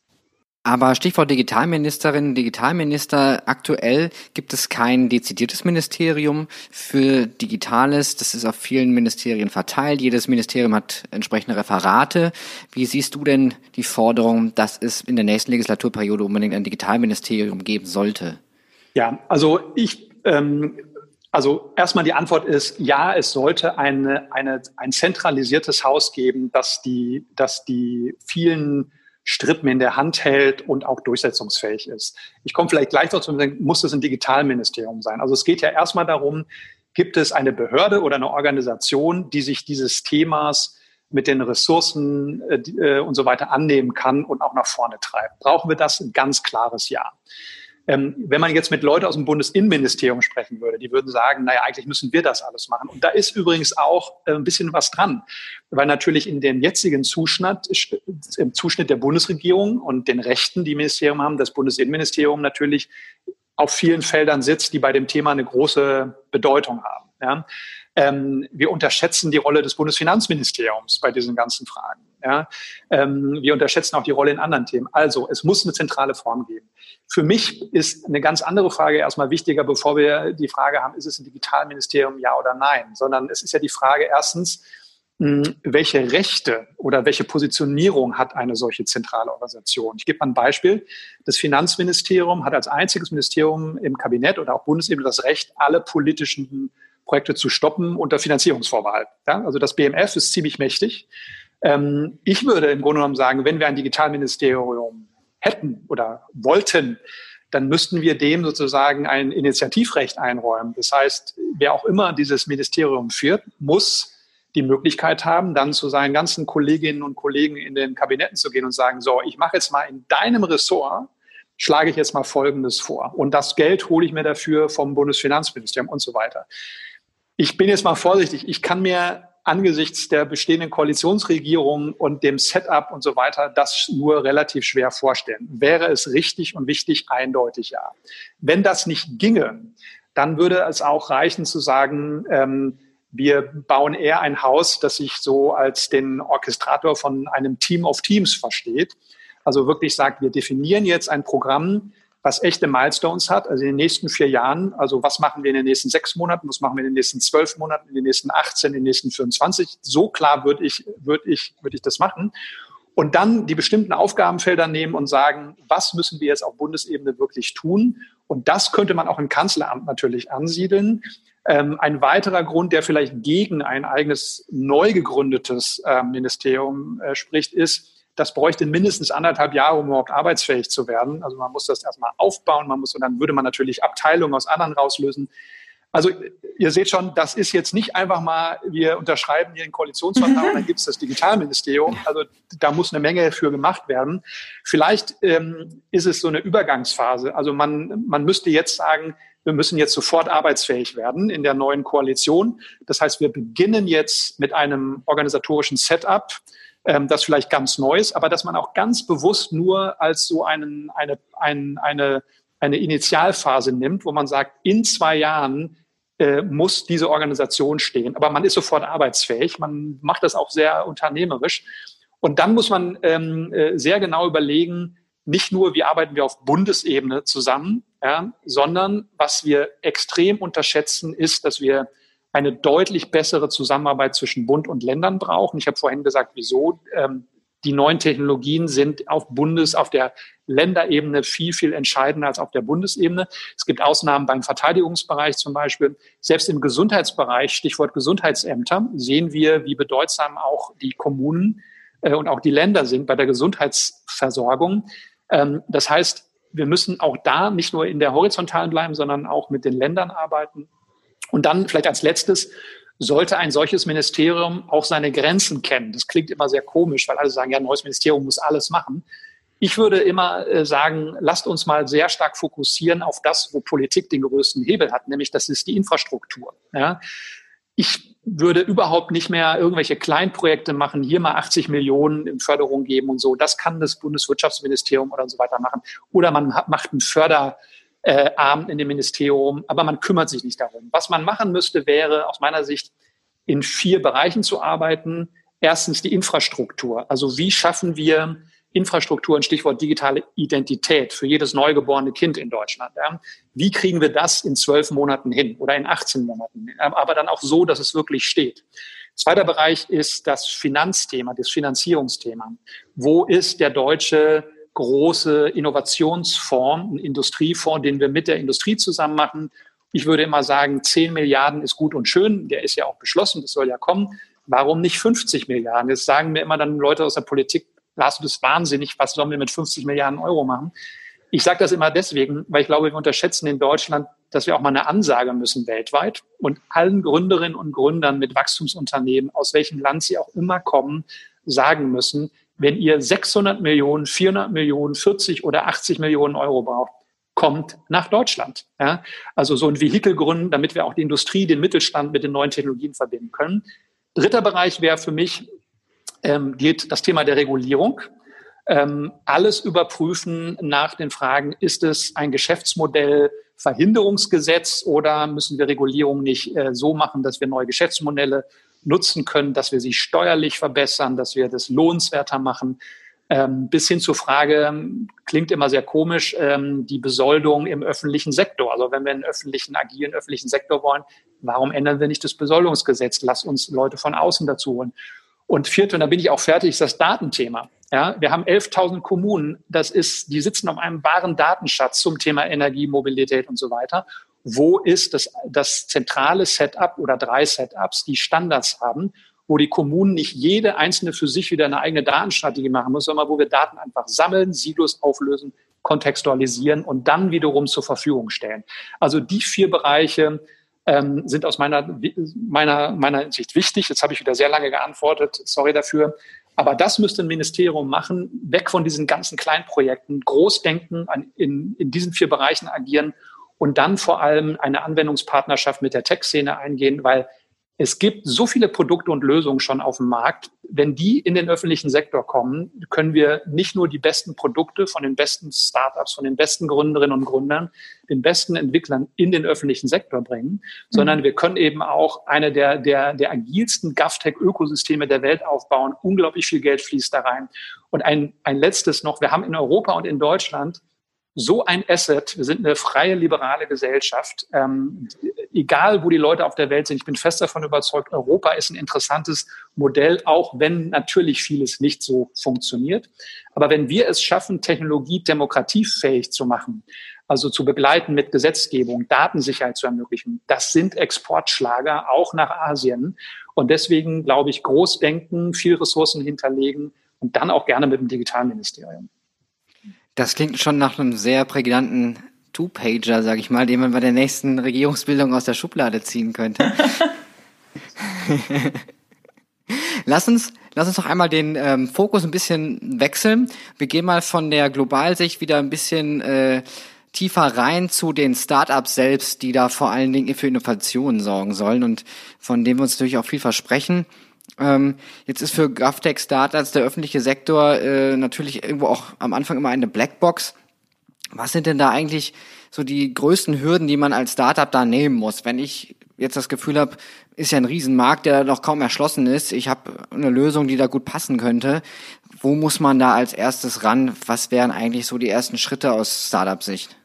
Aber Stichwort Digitalministerin, Digitalminister, aktuell gibt es kein dezidiertes Ministerium für Digitales. Das ist auf vielen Ministerien verteilt. Jedes Ministerium hat entsprechende Referate. Wie siehst du denn die Forderung, dass es in der nächsten Legislaturperiode unbedingt ein Digitalministerium geben sollte? Ja, also ich ähm, also erstmal die Antwort ist ja, es sollte eine, eine, ein zentralisiertes Haus geben, das die, das die vielen Strippen in der Hand hält und auch durchsetzungsfähig ist. Ich komme vielleicht gleich dazu, muss es ein Digitalministerium sein. Also es geht ja erstmal darum, gibt es eine Behörde oder eine Organisation, die sich dieses Themas mit den Ressourcen äh, äh und so weiter annehmen kann und auch nach vorne treibt. Brauchen wir das? Ein ganz klares Ja. Ähm, wenn man jetzt mit Leuten aus dem Bundesinnenministerium sprechen würde, die würden sagen, naja, eigentlich müssen wir das alles machen. Und da ist übrigens auch äh, ein bisschen was dran, weil natürlich in dem jetzigen Zuschnitt, im Zuschnitt der Bundesregierung und den Rechten, die Ministerium haben, das Bundesinnenministerium natürlich auf vielen Feldern sitzt, die bei dem Thema eine große Bedeutung haben. Ja. Ähm, wir unterschätzen die Rolle des Bundesfinanzministeriums bei diesen ganzen Fragen. Ja. Ähm, wir unterschätzen auch die Rolle in anderen Themen. Also es muss eine zentrale Form geben. Für mich ist eine ganz andere Frage erstmal wichtiger, bevor wir die Frage haben, ist es ein Digitalministerium, ja oder nein, sondern es ist ja die Frage erstens, hm, welche Rechte oder welche Positionierung hat eine solche zentrale Organisation? Ich gebe mal ein Beispiel. Das Finanzministerium hat als einziges Ministerium im Kabinett oder auch Bundesebene das Recht, alle politischen Projekte zu stoppen unter Finanzierungsvorbehalt. Ja, also das BMF ist ziemlich mächtig. Ähm, ich würde im Grunde genommen sagen, wenn wir ein Digitalministerium hätten oder wollten, dann müssten wir dem sozusagen ein Initiativrecht einräumen. Das heißt, wer auch immer dieses Ministerium führt, muss die Möglichkeit haben, dann zu seinen ganzen Kolleginnen und Kollegen in den Kabinetten zu gehen und sagen, so, ich mache jetzt mal in deinem Ressort, schlage ich jetzt mal Folgendes vor. Und das Geld hole ich mir dafür vom Bundesfinanzministerium und so weiter. Ich bin jetzt mal vorsichtig. Ich kann mir angesichts der bestehenden Koalitionsregierung und dem Setup und so weiter das nur relativ schwer vorstellen. Wäre es richtig und wichtig? Eindeutig ja. Wenn das nicht ginge, dann würde es auch reichen zu sagen, ähm, wir bauen eher ein Haus, das sich so als den Orchestrator von einem Team of Teams versteht. Also wirklich sagt, wir definieren jetzt ein Programm, was echte Milestones hat, also in den nächsten vier Jahren, also was machen wir in den nächsten sechs Monaten, was machen wir in den nächsten zwölf Monaten, in den nächsten 18, in den nächsten 24. So klar würde ich, würde ich, würde ich das machen. Und dann die bestimmten Aufgabenfelder nehmen und sagen, was müssen wir jetzt auf Bundesebene wirklich tun? Und das könnte man auch im Kanzleramt natürlich ansiedeln. Ähm, ein weiterer Grund, der vielleicht gegen ein eigenes neu gegründetes äh, Ministerium äh, spricht, ist, das bräuchte mindestens anderthalb Jahre, um überhaupt arbeitsfähig zu werden. Also man muss das erstmal aufbauen, man muss, und dann würde man natürlich Abteilungen aus anderen rauslösen. Also ihr seht schon, das ist jetzt nicht einfach mal, wir unterschreiben hier den Koalitionsvertrag und dann gibt es das Digitalministerium. Also da muss eine Menge für gemacht werden. Vielleicht ähm, ist es so eine Übergangsphase. Also man, man müsste jetzt sagen, wir müssen jetzt sofort arbeitsfähig werden in der neuen Koalition. Das heißt, wir beginnen jetzt mit einem organisatorischen Setup, ähm, das vielleicht ganz Neues, aber dass man auch ganz bewusst nur als so einen, eine, ein, eine, eine Initialphase nimmt, wo man sagt, in zwei Jahren äh, muss diese Organisation stehen. Aber man ist sofort arbeitsfähig, man macht das auch sehr unternehmerisch. Und dann muss man ähm, äh, sehr genau überlegen, nicht nur, wie arbeiten wir auf Bundesebene zusammen, ja, sondern was wir extrem unterschätzen, ist, dass wir eine deutlich bessere Zusammenarbeit zwischen Bund und Ländern brauchen. Ich habe vorhin gesagt, wieso. Ähm, die neuen Technologien sind auf Bundes-, auf der Länderebene viel, viel entscheidender als auf der Bundesebene. Es gibt Ausnahmen beim Verteidigungsbereich zum Beispiel. Selbst im Gesundheitsbereich, Stichwort Gesundheitsämter, sehen wir, wie bedeutsam auch die Kommunen äh, und auch die Länder sind bei der Gesundheitsversorgung. Ähm, das heißt, wir müssen auch da nicht nur in der horizontalen bleiben, sondern auch mit den Ländern arbeiten und dann vielleicht als letztes, sollte ein solches Ministerium auch seine Grenzen kennen. Das klingt immer sehr komisch, weil alle sagen, ja, ein neues Ministerium muss alles machen. Ich würde immer äh, sagen, lasst uns mal sehr stark fokussieren auf das, wo Politik den größten Hebel hat, nämlich das ist die Infrastruktur. Ja? Ich würde überhaupt nicht mehr irgendwelche Kleinprojekte machen, hier mal 80 Millionen in Förderung geben und so. Das kann das Bundeswirtschaftsministerium oder so weiter machen. Oder man macht einen Förder, äh, Arm in dem Ministerium, aber man kümmert sich nicht darum. Was man machen müsste, wäre aus meiner Sicht in vier Bereichen zu arbeiten. Erstens die Infrastruktur. Also wie schaffen wir Infrastruktur, ein Stichwort digitale Identität für jedes neugeborene Kind in Deutschland. Ja? Wie kriegen wir das in zwölf Monaten hin oder in 18 Monaten? Aber dann auch so, dass es wirklich steht. Zweiter Bereich ist das Finanzthema, das Finanzierungsthema. Wo ist der deutsche große Innovationsfonds, ein Industriefonds, den wir mit der Industrie zusammen machen. Ich würde immer sagen, 10 Milliarden ist gut und schön. Der ist ja auch beschlossen, das soll ja kommen. Warum nicht 50 Milliarden? Jetzt sagen mir immer dann Leute aus der Politik, Lars, du bist wahnsinnig, was sollen wir mit 50 Milliarden Euro machen? Ich sage das immer deswegen, weil ich glaube, wir unterschätzen in Deutschland, dass wir auch mal eine Ansage müssen weltweit und allen Gründerinnen und Gründern mit Wachstumsunternehmen, aus welchem Land sie auch immer kommen, sagen müssen, wenn ihr 600 Millionen, 400 Millionen, 40 oder 80 Millionen Euro braucht, kommt nach Deutschland. Ja? Also so ein Vehikel gründen, damit wir auch die Industrie, den Mittelstand mit den neuen Technologien verbinden können. Dritter Bereich wäre für mich, ähm, geht das Thema der Regulierung. Ähm, alles überprüfen nach den Fragen, ist es ein Geschäftsmodell, Verhinderungsgesetz oder müssen wir Regulierung nicht äh, so machen, dass wir neue Geschäftsmodelle nutzen können, dass wir sie steuerlich verbessern, dass wir das lohnenswerter machen. Ähm, bis hin zur Frage, klingt immer sehr komisch, ähm, die Besoldung im öffentlichen Sektor. Also wenn wir einen öffentlichen, agilen öffentlichen Sektor wollen, warum ändern wir nicht das Besoldungsgesetz? Lass uns Leute von außen dazu holen. Und vierte, und da bin ich auch fertig, ist das Datenthema. Ja, wir haben 11.000 Kommunen. Das ist, die sitzen auf einem wahren Datenschatz zum Thema Energie, Mobilität und so weiter wo ist das, das zentrale Setup oder drei Setups, die Standards haben, wo die Kommunen nicht jede einzelne für sich wieder eine eigene Datenstrategie machen muss, sondern wo wir Daten einfach sammeln, Silos auflösen, kontextualisieren und dann wiederum zur Verfügung stellen. Also die vier Bereiche ähm, sind aus meiner, meiner, meiner Sicht wichtig. Jetzt habe ich wieder sehr lange geantwortet, sorry dafür. Aber das müsste ein Ministerium machen, weg von diesen ganzen Kleinprojekten, Großdenken, an, in, in diesen vier Bereichen agieren und dann vor allem eine Anwendungspartnerschaft mit der Tech-Szene eingehen, weil es gibt so viele Produkte und Lösungen schon auf dem Markt. Wenn die in den öffentlichen Sektor kommen, können wir nicht nur die besten Produkte von den besten Startups, von den besten Gründerinnen und Gründern, den besten Entwicklern in den öffentlichen Sektor bringen, mhm. sondern wir können eben auch eine der, der, der agilsten GovTech-Ökosysteme der Welt aufbauen. Unglaublich viel Geld fließt da rein. Und ein, ein letztes noch. Wir haben in Europa und in Deutschland so ein Asset. Wir sind eine freie, liberale Gesellschaft. Ähm, egal, wo die Leute auf der Welt sind, ich bin fest davon überzeugt, Europa ist ein interessantes Modell, auch wenn natürlich vieles nicht so funktioniert. Aber wenn wir es schaffen, Technologie demokratiefähig zu machen, also zu begleiten mit Gesetzgebung, Datensicherheit zu ermöglichen, das sind Exportschlager auch nach Asien. Und deswegen glaube ich, groß denken, viel Ressourcen hinterlegen und dann auch gerne mit dem Digitalministerium. Das klingt schon nach einem sehr prägnanten Two-Pager, sag ich mal, den man bei der nächsten Regierungsbildung aus der Schublade ziehen könnte. lass uns, lass uns doch einmal den ähm, Fokus ein bisschen wechseln. Wir gehen mal von der Globalsicht wieder ein bisschen äh, tiefer rein zu den Startups selbst, die da vor allen Dingen für Innovationen sorgen sollen und von denen wir uns natürlich auch viel versprechen. Ähm, jetzt ist für GovTech-Startups der öffentliche Sektor äh, natürlich irgendwo auch am Anfang immer eine Blackbox. Was sind denn da eigentlich so die größten Hürden, die man als Startup da nehmen muss? Wenn ich jetzt das Gefühl habe, ist ja ein Riesenmarkt, der noch kaum erschlossen ist. Ich habe eine Lösung, die da gut passen könnte. Wo muss man da als erstes ran? Was wären eigentlich so die ersten Schritte aus Startup-Sicht?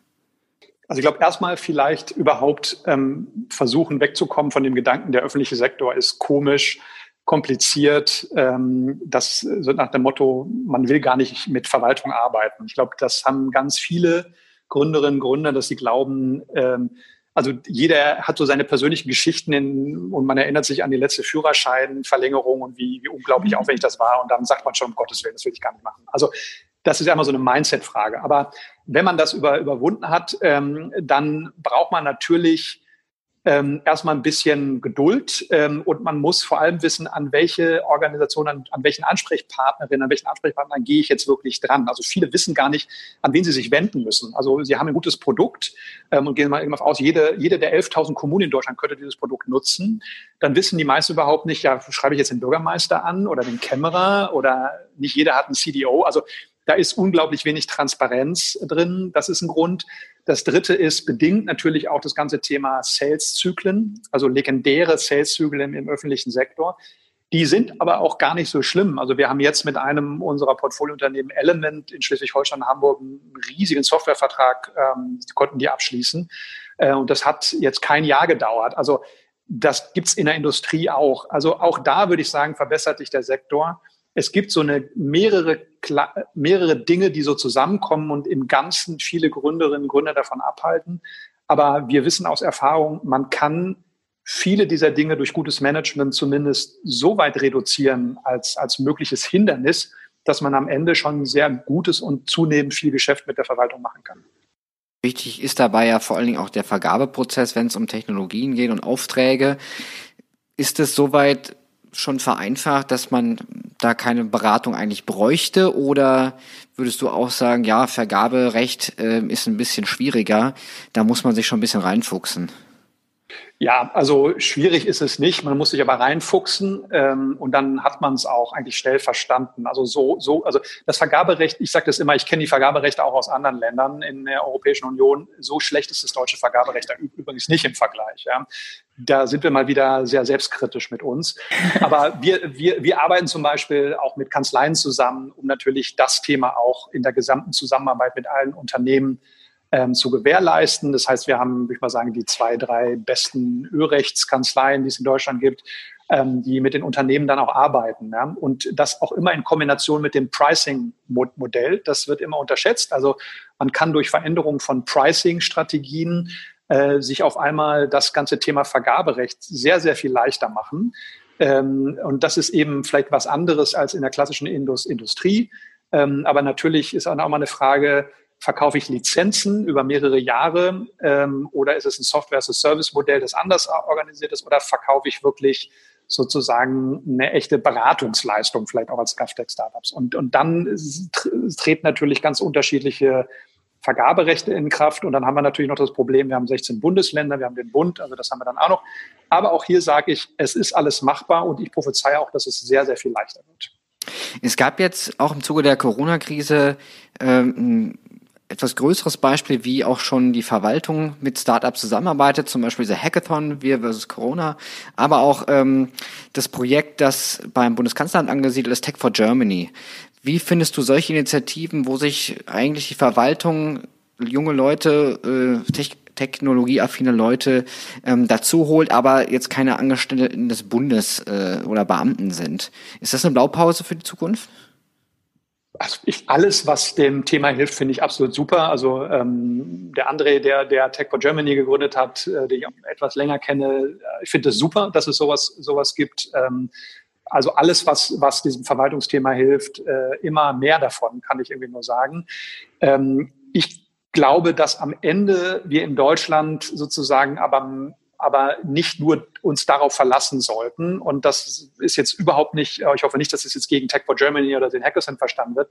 Also ich glaube, erstmal vielleicht überhaupt ähm, versuchen wegzukommen von dem Gedanken, der öffentliche Sektor ist komisch, kompliziert. Ähm, das so nach dem Motto, man will gar nicht mit Verwaltung arbeiten. Ich glaube, das haben ganz viele Gründerinnen und Gründer, dass sie glauben, ähm, also jeder hat so seine persönlichen Geschichten in, und man erinnert sich an die letzte Führerscheinverlängerung und wie, wie unglaublich mhm. aufwendig das war und dann sagt man schon, um Gottes Willen, das will ich gar nicht machen. Also das ist ja immer so eine Mindset-Frage. Aber wenn man das über, überwunden hat, ähm, dann braucht man natürlich ähm, erstmal ein bisschen Geduld ähm, und man muss vor allem wissen, an welche Organisation, an, an welchen Ansprechpartnerinnen, an welchen Ansprechpartnern gehe ich jetzt wirklich dran. Also viele wissen gar nicht, an wen sie sich wenden müssen. Also sie haben ein gutes Produkt ähm, und gehen mal irgendwann aus, jede, jede der 11.000 Kommunen in Deutschland könnte dieses Produkt nutzen. Dann wissen die meisten überhaupt nicht, ja, schreibe ich jetzt den Bürgermeister an oder den Kämmerer oder nicht jeder hat einen CDO. Also da ist unglaublich wenig Transparenz drin. Das ist ein Grund. Das dritte ist bedingt natürlich auch das ganze Thema Sales-Zyklen, also legendäre Sales-Zyklen im, öffentlichen Sektor. Die sind aber auch gar nicht so schlimm. Also wir haben jetzt mit einem unserer Portfoliounternehmen Element in Schleswig-Holstein, Hamburg einen riesigen Softwarevertrag, ähm, konnten die abschließen. Äh, und das hat jetzt kein Jahr gedauert. Also das gibt's in der Industrie auch. Also auch da würde ich sagen, verbessert sich der Sektor es gibt so eine mehrere, mehrere Dinge, die so zusammenkommen und im Ganzen viele Gründerinnen und Gründer davon abhalten. Aber wir wissen aus Erfahrung, man kann viele dieser Dinge durch gutes Management zumindest so weit reduzieren als, als mögliches Hindernis, dass man am Ende schon sehr gutes und zunehmend viel Geschäft mit der Verwaltung machen kann. Wichtig ist dabei ja vor allen Dingen auch der Vergabeprozess, wenn es um Technologien geht und Aufträge. Ist es soweit schon vereinfacht, dass man da keine Beratung eigentlich bräuchte? Oder würdest du auch sagen, ja, Vergaberecht äh, ist ein bisschen schwieriger, da muss man sich schon ein bisschen reinfuchsen? Ja, also schwierig ist es nicht. Man muss sich aber reinfuchsen ähm, und dann hat man es auch eigentlich schnell verstanden. Also so, so, also das Vergaberecht, ich sage das immer, ich kenne die Vergaberechte auch aus anderen Ländern in der Europäischen Union. So schlecht ist das deutsche Vergaberecht übrigens nicht im Vergleich. Ja. Da sind wir mal wieder sehr selbstkritisch mit uns. Aber wir, wir, wir arbeiten zum Beispiel auch mit Kanzleien zusammen, um natürlich das Thema auch in der gesamten Zusammenarbeit mit allen Unternehmen ähm, zu gewährleisten. Das heißt, wir haben, würde ich mal sagen, die zwei, drei besten Ölrechtskanzleien, die es in Deutschland gibt, ähm, die mit den Unternehmen dann auch arbeiten. Ja? Und das auch immer in Kombination mit dem Pricing-Modell. Das wird immer unterschätzt. Also man kann durch Veränderung von Pricing-Strategien äh, sich auf einmal das ganze Thema Vergaberecht sehr, sehr viel leichter machen. Ähm, und das ist eben vielleicht was anderes als in der klassischen Indus Industrie. Ähm, aber natürlich ist auch mal eine Frage, verkaufe ich Lizenzen über mehrere Jahre ähm, oder ist es ein Software-as-a-Service-Modell, das anders organisiert ist oder verkaufe ich wirklich sozusagen eine echte Beratungsleistung, vielleicht auch als GovTech-Startups. Und, und dann treten natürlich ganz unterschiedliche Vergaberechte in Kraft. Und dann haben wir natürlich noch das Problem, wir haben 16 Bundesländer, wir haben den Bund, also das haben wir dann auch noch. Aber auch hier sage ich, es ist alles machbar und ich prophezeie auch, dass es sehr, sehr viel leichter wird. Es gab jetzt auch im Zuge der Corona-Krise ähm, etwas größeres Beispiel, wie auch schon die Verwaltung mit Startups zusammenarbeitet, zum Beispiel dieser Hackathon Wir versus Corona, aber auch ähm, das Projekt, das beim Bundeskanzleramt angesiedelt ist, Tech for Germany. Wie findest du solche Initiativen, wo sich eigentlich die Verwaltung junge Leute, äh, te technologieaffine Leute ähm, dazu holt, aber jetzt keine Angestellten des Bundes äh, oder Beamten sind? Ist das eine Blaupause für die Zukunft? Also ich, alles, was dem Thema hilft, finde ich absolut super. Also ähm, der André, der, der Tech for Germany gegründet hat, äh, den ich auch etwas länger kenne, äh, ich finde es super, dass es sowas, sowas gibt. Ähm, also alles, was, was diesem Verwaltungsthema hilft, äh, immer mehr davon, kann ich irgendwie nur sagen. Ähm, ich glaube, dass am Ende wir in Deutschland sozusagen aber aber nicht nur uns darauf verlassen sollten. Und das ist jetzt überhaupt nicht, äh, ich hoffe nicht, dass es jetzt gegen Tech for Germany oder den Hackathon verstanden wird.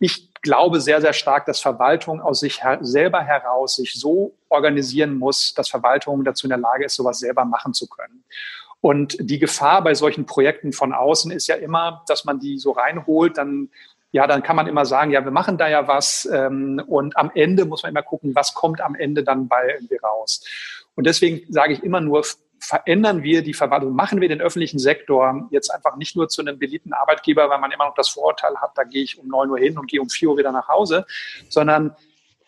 Ich glaube sehr, sehr stark, dass Verwaltung aus sich her selber heraus sich so organisieren muss, dass Verwaltung dazu in der Lage ist, sowas selber machen zu können. Und die Gefahr bei solchen Projekten von außen ist ja immer, dass man die so reinholt, dann ja, dann kann man immer sagen, ja, wir machen da ja was ähm, und am Ende muss man immer gucken, was kommt am Ende dann bei irgendwie raus. Und deswegen sage ich immer nur, verändern wir die Verwaltung, machen wir den öffentlichen Sektor jetzt einfach nicht nur zu einem beliebten Arbeitgeber, weil man immer noch das Vorurteil hat, da gehe ich um neun Uhr hin und gehe um vier Uhr wieder nach Hause, sondern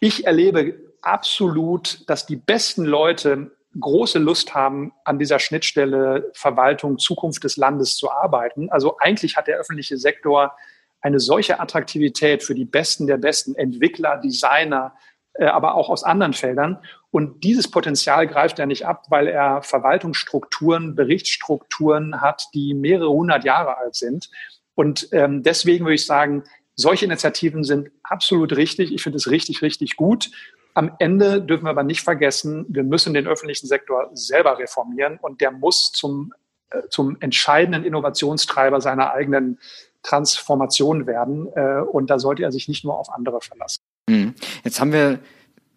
ich erlebe absolut, dass die besten Leute große Lust haben, an dieser Schnittstelle Verwaltung, Zukunft des Landes zu arbeiten. Also eigentlich hat der öffentliche Sektor eine solche Attraktivität für die Besten der Besten, Entwickler, Designer, aber auch aus anderen Feldern. Und dieses Potenzial greift er nicht ab, weil er Verwaltungsstrukturen, Berichtsstrukturen hat, die mehrere hundert Jahre alt sind. Und ähm, deswegen würde ich sagen, solche Initiativen sind absolut richtig. Ich finde es richtig, richtig gut. Am Ende dürfen wir aber nicht vergessen, wir müssen den öffentlichen Sektor selber reformieren und der muss zum, äh, zum entscheidenden Innovationstreiber seiner eigenen Transformation werden. Äh, und da sollte er sich nicht nur auf andere verlassen. Hm. Jetzt haben wir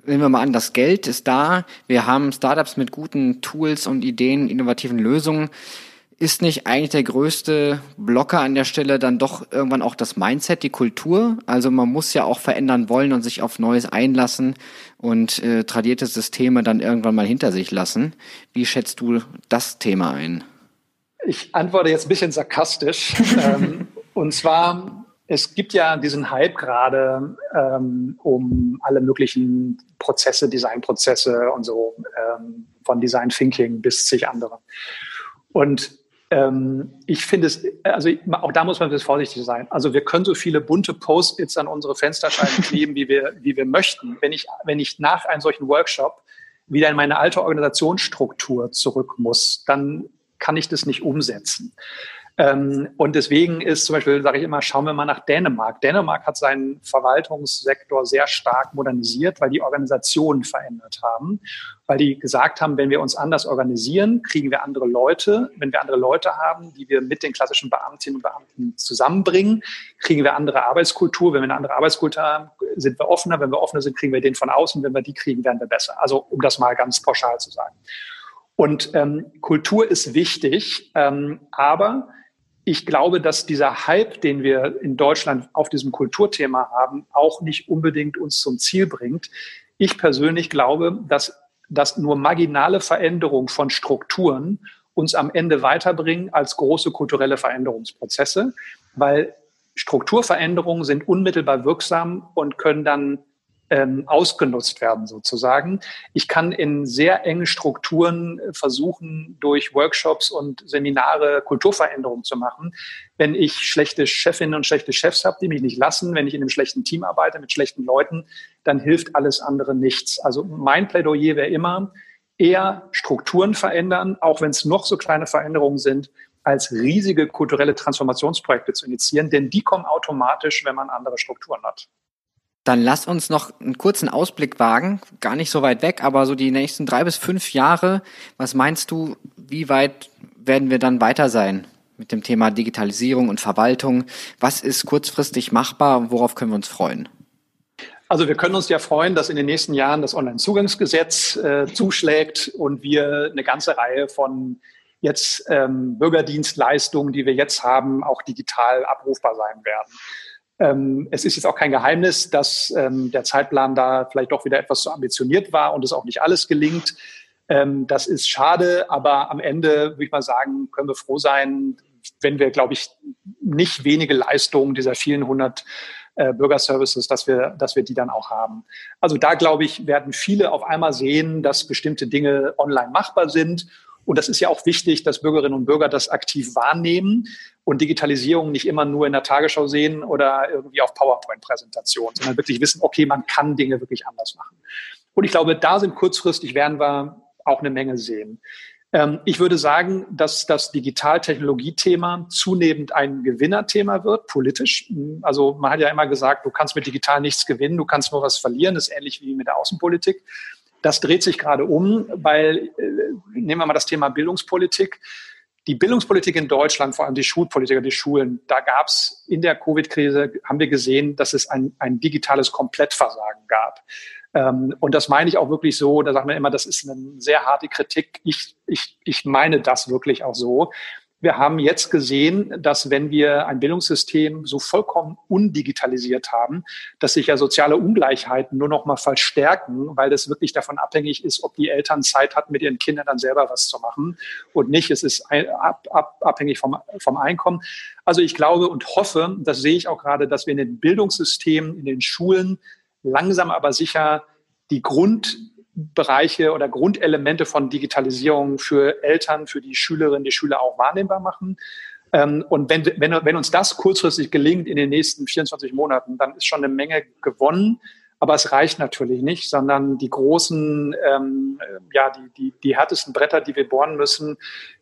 nehmen wir mal an, das Geld ist da. Wir haben Startups mit guten Tools und Ideen, innovativen Lösungen. Ist nicht eigentlich der größte Blocker an der Stelle dann doch irgendwann auch das Mindset, die Kultur? Also man muss ja auch verändern wollen und sich auf Neues einlassen und äh, tradierte Systeme dann irgendwann mal hinter sich lassen. Wie schätzt du das Thema ein? Ich antworte jetzt ein bisschen sarkastisch. ähm, und zwar, es gibt ja diesen Hype gerade ähm, um alle möglichen Prozesse, Designprozesse und so, ähm, von Design Thinking bis zig andere. Und ähm, ich finde es, also auch da muss man ein vorsichtig sein. Also wir können so viele bunte Post-its an unsere Fensterscheiben kleben, wie wir, wie wir möchten. Wenn ich, wenn ich nach einem solchen Workshop wieder in meine alte Organisationsstruktur zurück muss, dann kann ich das nicht umsetzen. Ähm, und deswegen ist zum Beispiel, sage ich immer, schauen wir mal nach Dänemark. Dänemark hat seinen Verwaltungssektor sehr stark modernisiert, weil die Organisationen verändert haben, weil die gesagt haben, wenn wir uns anders organisieren, kriegen wir andere Leute. Wenn wir andere Leute haben, die wir mit den klassischen Beamtinnen und Beamten zusammenbringen, kriegen wir andere Arbeitskultur. Wenn wir eine andere Arbeitskultur haben, sind wir offener. Wenn wir offener sind, kriegen wir den von außen. Wenn wir die kriegen, werden wir besser. Also um das mal ganz pauschal zu sagen. Und ähm, Kultur ist wichtig, ähm, aber ich glaube, dass dieser Hype, den wir in Deutschland auf diesem Kulturthema haben, auch nicht unbedingt uns zum Ziel bringt. Ich persönlich glaube, dass, dass nur marginale Veränderungen von Strukturen uns am Ende weiterbringen als große kulturelle Veränderungsprozesse, weil Strukturveränderungen sind unmittelbar wirksam und können dann ähm, ausgenutzt werden sozusagen. Ich kann in sehr engen Strukturen äh, versuchen, durch Workshops und Seminare Kulturveränderungen zu machen. Wenn ich schlechte Chefinnen und schlechte Chefs habe, die mich nicht lassen, wenn ich in einem schlechten Team arbeite mit schlechten Leuten, dann hilft alles andere nichts. Also mein Plädoyer wäre immer, eher Strukturen verändern, auch wenn es noch so kleine Veränderungen sind, als riesige kulturelle Transformationsprojekte zu initiieren, denn die kommen automatisch, wenn man andere Strukturen hat. Dann lass uns noch einen kurzen Ausblick wagen, gar nicht so weit weg, aber so die nächsten drei bis fünf Jahre. Was meinst du, wie weit werden wir dann weiter sein mit dem Thema Digitalisierung und Verwaltung? Was ist kurzfristig machbar? Worauf können wir uns freuen? Also wir können uns ja freuen, dass in den nächsten Jahren das Onlinezugangsgesetz äh, zuschlägt und wir eine ganze Reihe von jetzt ähm, Bürgerdienstleistungen, die wir jetzt haben, auch digital abrufbar sein werden. Ähm, es ist jetzt auch kein Geheimnis, dass ähm, der Zeitplan da vielleicht doch wieder etwas zu ambitioniert war und es auch nicht alles gelingt. Ähm, das ist schade, aber am Ende würde ich mal sagen, können wir froh sein, wenn wir, glaube ich, nicht wenige Leistungen dieser vielen hundert äh, Bürgerservices, dass wir, dass wir die dann auch haben. Also da, glaube ich, werden viele auf einmal sehen, dass bestimmte Dinge online machbar sind und das ist ja auch wichtig, dass Bürgerinnen und Bürger das aktiv wahrnehmen und Digitalisierung nicht immer nur in der Tagesschau sehen oder irgendwie auf PowerPoint-Präsentationen, sondern wirklich wissen, okay, man kann Dinge wirklich anders machen. Und ich glaube, da sind kurzfristig werden wir auch eine Menge sehen. Ähm, ich würde sagen, dass das Digitaltechnologie-Thema zunehmend ein Gewinnerthema wird, politisch. Also man hat ja immer gesagt, du kannst mit digital nichts gewinnen, du kannst nur was verlieren. Das ist ähnlich wie mit der Außenpolitik. Das dreht sich gerade um, weil, äh, nehmen wir mal das Thema Bildungspolitik. Die Bildungspolitik in Deutschland, vor allem die Schulpolitiker, die Schulen, da gab es in der Covid-Krise, haben wir gesehen, dass es ein, ein digitales Komplettversagen gab. Ähm, und das meine ich auch wirklich so, da sagt man immer, das ist eine sehr harte Kritik. Ich, ich, ich meine das wirklich auch so. Wir haben jetzt gesehen, dass wenn wir ein Bildungssystem so vollkommen undigitalisiert haben, dass sich ja soziale Ungleichheiten nur noch mal verstärken, weil das wirklich davon abhängig ist, ob die Eltern Zeit hatten, mit ihren Kindern dann selber was zu machen und nicht. Es ist ab, ab, abhängig vom, vom Einkommen. Also ich glaube und hoffe, das sehe ich auch gerade, dass wir in den Bildungssystemen, in den Schulen langsam aber sicher die Grund Bereiche oder Grundelemente von Digitalisierung für Eltern, für die Schülerinnen, die Schüler auch wahrnehmbar machen. Ähm, und wenn, wenn, wenn uns das kurzfristig gelingt in den nächsten 24 Monaten, dann ist schon eine Menge gewonnen. Aber es reicht natürlich nicht, sondern die großen, ähm, ja, die, die, die härtesten Bretter, die wir bohren müssen,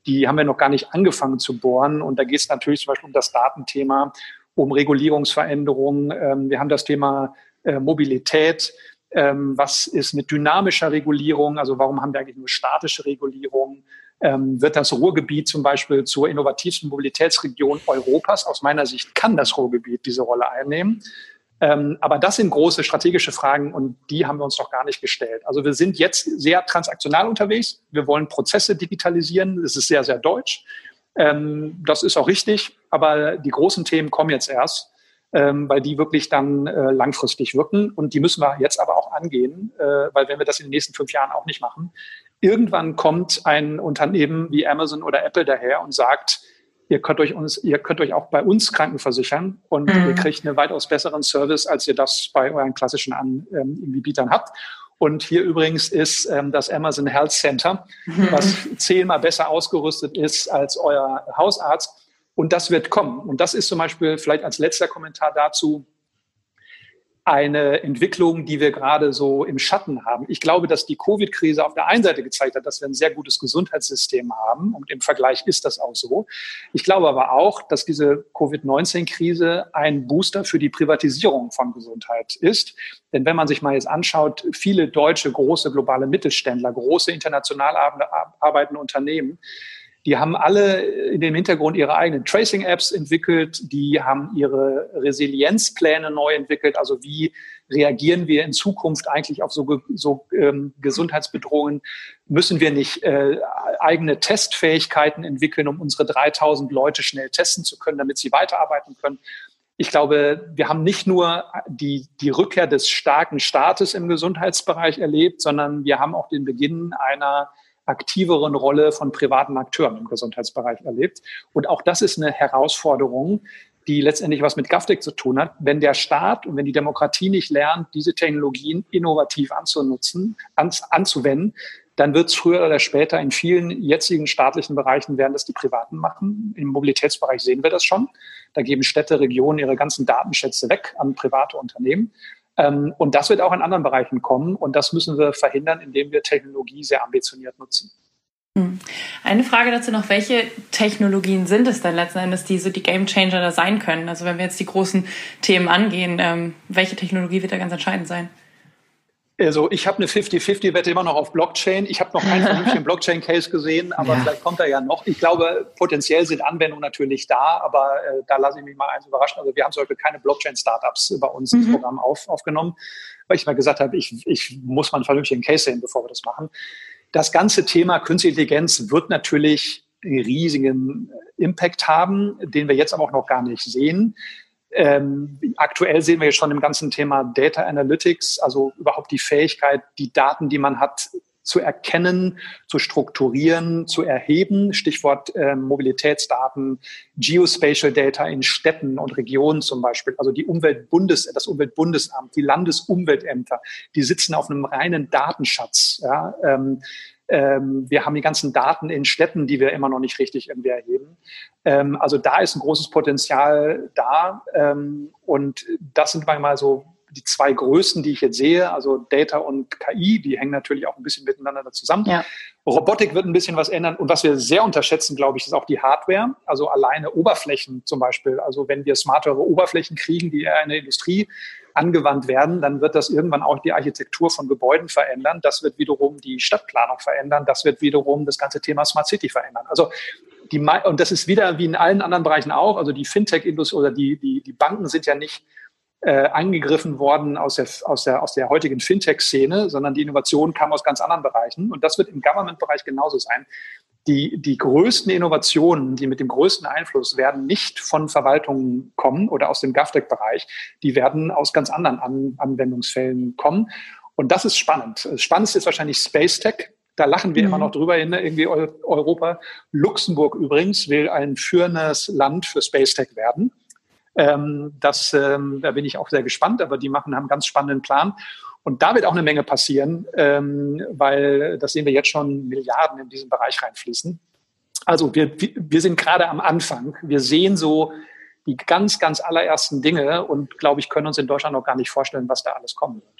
die haben wir noch gar nicht angefangen zu bohren. Und da geht es natürlich zum Beispiel um das Datenthema, um Regulierungsveränderungen. Ähm, wir haben das Thema äh, Mobilität. Ähm, was ist mit dynamischer Regulierung? Also warum haben wir eigentlich nur statische Regulierung? Ähm, wird das Ruhrgebiet zum Beispiel zur innovativsten Mobilitätsregion Europas? Aus meiner Sicht kann das Ruhrgebiet diese Rolle einnehmen. Ähm, aber das sind große strategische Fragen und die haben wir uns noch gar nicht gestellt. Also wir sind jetzt sehr transaktional unterwegs. Wir wollen Prozesse digitalisieren. Das ist sehr, sehr deutsch. Ähm, das ist auch richtig. Aber die großen Themen kommen jetzt erst ähm, weil die wirklich dann äh, langfristig wirken. Und die müssen wir jetzt aber auch angehen, äh, weil wenn wir das in den nächsten fünf Jahren auch nicht machen, irgendwann kommt ein Unternehmen wie Amazon oder Apple daher und sagt, ihr könnt euch uns, ihr könnt euch auch bei uns krankenversichern und mhm. ihr kriegt einen weitaus besseren Service, als ihr das bei euren klassischen Anbietern ähm, habt. Und hier übrigens ist ähm, das Amazon Health Center, was zehnmal besser ausgerüstet ist als euer Hausarzt. Und das wird kommen. Und das ist zum Beispiel vielleicht als letzter Kommentar dazu eine Entwicklung, die wir gerade so im Schatten haben. Ich glaube, dass die Covid-Krise auf der einen Seite gezeigt hat, dass wir ein sehr gutes Gesundheitssystem haben. Und im Vergleich ist das auch so. Ich glaube aber auch, dass diese Covid-19-Krise ein Booster für die Privatisierung von Gesundheit ist. Denn wenn man sich mal jetzt anschaut, viele deutsche große globale Mittelständler, große international arbeitende Unternehmen, die haben alle in dem Hintergrund ihre eigenen Tracing-Apps entwickelt, die haben ihre Resilienzpläne neu entwickelt, also wie reagieren wir in Zukunft eigentlich auf so, so ähm, Gesundheitsbedrohungen? Müssen wir nicht äh, eigene Testfähigkeiten entwickeln, um unsere 3000 Leute schnell testen zu können, damit sie weiterarbeiten können? Ich glaube, wir haben nicht nur die, die Rückkehr des starken Staates im Gesundheitsbereich erlebt, sondern wir haben auch den Beginn einer aktiveren Rolle von privaten Akteuren im Gesundheitsbereich erlebt. Und auch das ist eine Herausforderung, die letztendlich was mit GovTech zu tun hat. Wenn der Staat und wenn die Demokratie nicht lernt, diese Technologien innovativ anzunutzen, an, anzuwenden, dann wird es früher oder später in vielen jetzigen staatlichen Bereichen werden das die Privaten machen. Im Mobilitätsbereich sehen wir das schon. Da geben Städte, Regionen ihre ganzen Datenschätze weg an private Unternehmen. Ähm, und das wird auch in anderen Bereichen kommen. Und das müssen wir verhindern, indem wir Technologie sehr ambitioniert nutzen. Hm. Eine Frage dazu noch, welche Technologien sind es denn letzten Endes, die so die Game Changer da sein können? Also wenn wir jetzt die großen Themen angehen, ähm, welche Technologie wird da ganz entscheidend sein? Also ich habe eine 50-50-Wette immer noch auf Blockchain. Ich habe noch keinen vernünftigen Blockchain-Case gesehen, aber ja. vielleicht kommt er ja noch. Ich glaube, potenziell sind Anwendungen natürlich da, aber äh, da lasse ich mich mal eins überraschen. Also wir haben zum Beispiel keine Blockchain-Startups bei uns mhm. ins Programm auf, aufgenommen, weil ich mal gesagt habe, ich, ich muss mal einen vernünftigen Case sehen, bevor wir das machen. Das ganze Thema Künstliche Intelligenz wird natürlich einen riesigen Impact haben, den wir jetzt aber auch noch gar nicht sehen. Ähm, aktuell sehen wir jetzt schon im ganzen Thema Data Analytics, also überhaupt die Fähigkeit, die Daten, die man hat, zu erkennen, zu strukturieren, zu erheben. Stichwort äh, Mobilitätsdaten, Geospatial Data in Städten und Regionen zum Beispiel. Also die Umweltbundes, das Umweltbundesamt, die Landesumweltämter, die sitzen auf einem reinen Datenschatz. Ja, ähm, ähm, wir haben die ganzen Daten in Städten, die wir immer noch nicht richtig irgendwie erheben. Ähm, also da ist ein großes Potenzial da. Ähm, und das sind manchmal so die zwei größten, die ich jetzt sehe, also Data und KI, die hängen natürlich auch ein bisschen miteinander zusammen. Ja. Robotik wird ein bisschen was ändern. Und was wir sehr unterschätzen, glaube ich, ist auch die Hardware. Also alleine Oberflächen zum Beispiel. Also wenn wir smartere Oberflächen kriegen, die eher in der Industrie angewandt werden, dann wird das irgendwann auch die Architektur von Gebäuden verändern. Das wird wiederum die Stadtplanung verändern. Das wird wiederum das ganze Thema Smart City verändern. Also die, und das ist wieder wie in allen anderen Bereichen auch. Also die Fintech-Industrie oder die, die, die Banken sind ja nicht äh, angegriffen worden aus der, aus der, aus der heutigen Fintech-Szene, sondern die Innovation kam aus ganz anderen Bereichen. Und das wird im Government-Bereich genauso sein. Die, die größten Innovationen, die mit dem größten Einfluss werden nicht von Verwaltungen kommen oder aus dem GovTech-Bereich, die werden aus ganz anderen An Anwendungsfällen kommen. Und das ist spannend. Das Spannendste ist wahrscheinlich Space Tech. Da lachen wir mhm. immer noch drüber in irgendwie Europa. Luxemburg übrigens will ein führendes Land für Space Tech werden. Ähm, das, ähm, da bin ich auch sehr gespannt, aber die machen, haben einen ganz spannenden Plan. Und da wird auch eine Menge passieren, ähm, weil das sehen wir jetzt schon Milliarden in diesen Bereich reinfließen. Also wir, wir sind gerade am Anfang. Wir sehen so die ganz, ganz allerersten Dinge und glaube ich, können uns in Deutschland noch gar nicht vorstellen, was da alles kommen wird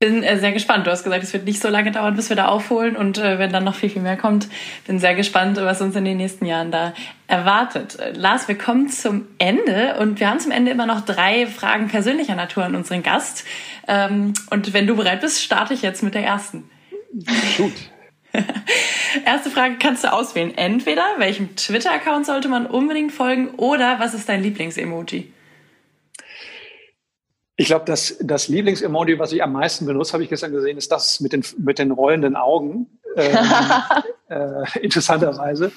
bin äh, sehr gespannt. Du hast gesagt, es wird nicht so lange dauern, bis wir da aufholen und äh, wenn dann noch viel, viel mehr kommt, bin sehr gespannt, was uns in den nächsten Jahren da erwartet. Äh, Lars, wir kommen zum Ende und wir haben zum Ende immer noch drei Fragen persönlicher Natur an unseren Gast. Ähm, und wenn du bereit bist, starte ich jetzt mit der ersten. Gut. Erste Frage kannst du auswählen. Entweder welchem Twitter-Account sollte man unbedingt folgen oder was ist dein Lieblings-Emoji? Ich glaube, das, das Lieblingsemoji, was ich am meisten benutze, habe ich gestern gesehen, ist das mit den, mit den rollenden Augen. Ähm, äh, interessanterweise.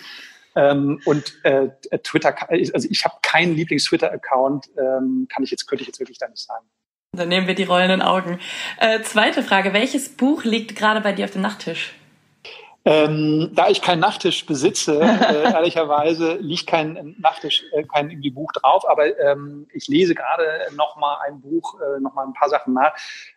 Ähm, und äh, Twitter, also ich habe keinen Lieblings-Twitter-Account, ähm, kann ich jetzt, könnte ich jetzt wirklich da nicht sagen. Dann nehmen wir die rollenden Augen. Äh, zweite Frage, welches Buch liegt gerade bei dir auf dem Nachttisch? Ähm, da ich keinen Nachttisch besitze, äh, ehrlicherweise liegt kein Nachttisch, äh, kein irgendwie Buch drauf, aber ähm, ich lese gerade noch mal ein Buch, äh, noch mal ein paar Sachen nach.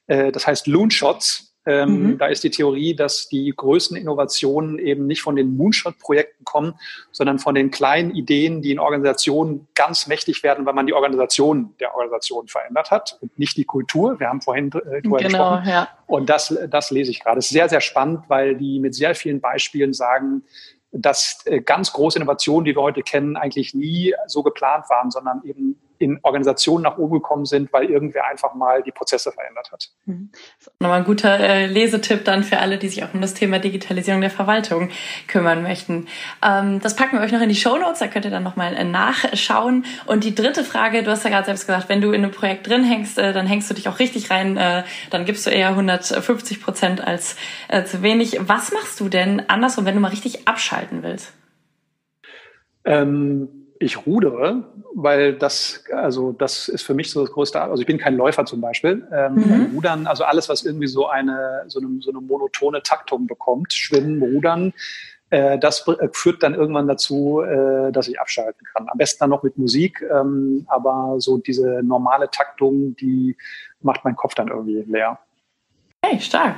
Äh, das heißt Loonshots ähm, mhm. Da ist die Theorie, dass die größten Innovationen eben nicht von den Moonshot-Projekten kommen, sondern von den kleinen Ideen, die in Organisationen ganz mächtig werden, weil man die Organisation der Organisation verändert hat und nicht die Kultur. Wir haben vorhin äh, drüber genau, gesprochen. Ja. Und das, das lese ich gerade. Es ist sehr, sehr spannend, weil die mit sehr vielen Beispielen sagen, dass äh, ganz große Innovationen, die wir heute kennen, eigentlich nie so geplant waren, sondern eben in Organisationen nach oben gekommen sind, weil irgendwer einfach mal die Prozesse verändert hat. Mhm. Das ist nochmal ein guter äh, Lesetipp dann für alle, die sich auch um das Thema Digitalisierung der Verwaltung kümmern möchten. Ähm, das packen wir euch noch in die Show Notes, da könnt ihr dann nochmal äh, nachschauen. Und die dritte Frage, du hast ja gerade selbst gesagt, wenn du in einem Projekt drin hängst, äh, dann hängst du dich auch richtig rein, äh, dann gibst du eher 150 Prozent als äh, zu wenig. Was machst du denn andersrum, wenn du mal richtig abschalten willst? Ähm ich rudere, weil das, also das ist für mich so das größte, also ich bin kein Läufer zum Beispiel. Ähm, mhm. Rudern, also alles, was irgendwie so eine, so eine, so eine monotone Taktung bekommt, Schwimmen, Rudern, äh, das äh, führt dann irgendwann dazu, äh, dass ich abschalten kann. Am besten dann noch mit Musik, ähm, aber so diese normale Taktung, die macht mein Kopf dann irgendwie leer. Hey, stark.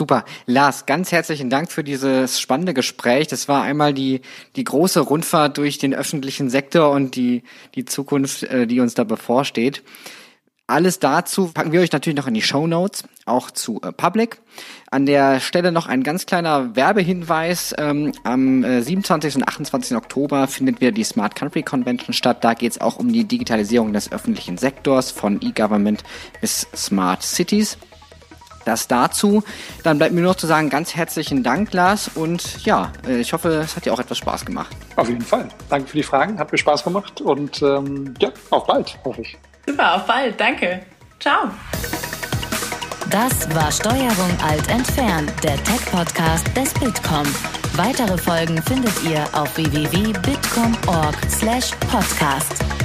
Super. Lars, ganz herzlichen Dank für dieses spannende Gespräch. Das war einmal die, die große Rundfahrt durch den öffentlichen Sektor und die, die Zukunft, äh, die uns da bevorsteht. Alles dazu packen wir euch natürlich noch in die Show Notes, auch zu äh, Public. An der Stelle noch ein ganz kleiner Werbehinweis. Ähm, am äh, 27. und 28. Oktober findet wieder die Smart Country Convention statt. Da geht es auch um die Digitalisierung des öffentlichen Sektors von E-Government bis Smart Cities. Das dazu. Dann bleibt mir nur noch zu sagen, ganz herzlichen Dank, Lars. Und ja, äh, ich hoffe, es hat dir auch etwas Spaß gemacht. Auf jeden Fall. Danke für die Fragen, hat mir Spaß gemacht. Und ähm, ja, auf bald, hoffe ich. Super, auf bald. Danke. Ciao. Das war Steuerung alt entfernt, der Tech-Podcast des Bitkom. Weitere Folgen findet ihr auf www.bitkom.org/podcast.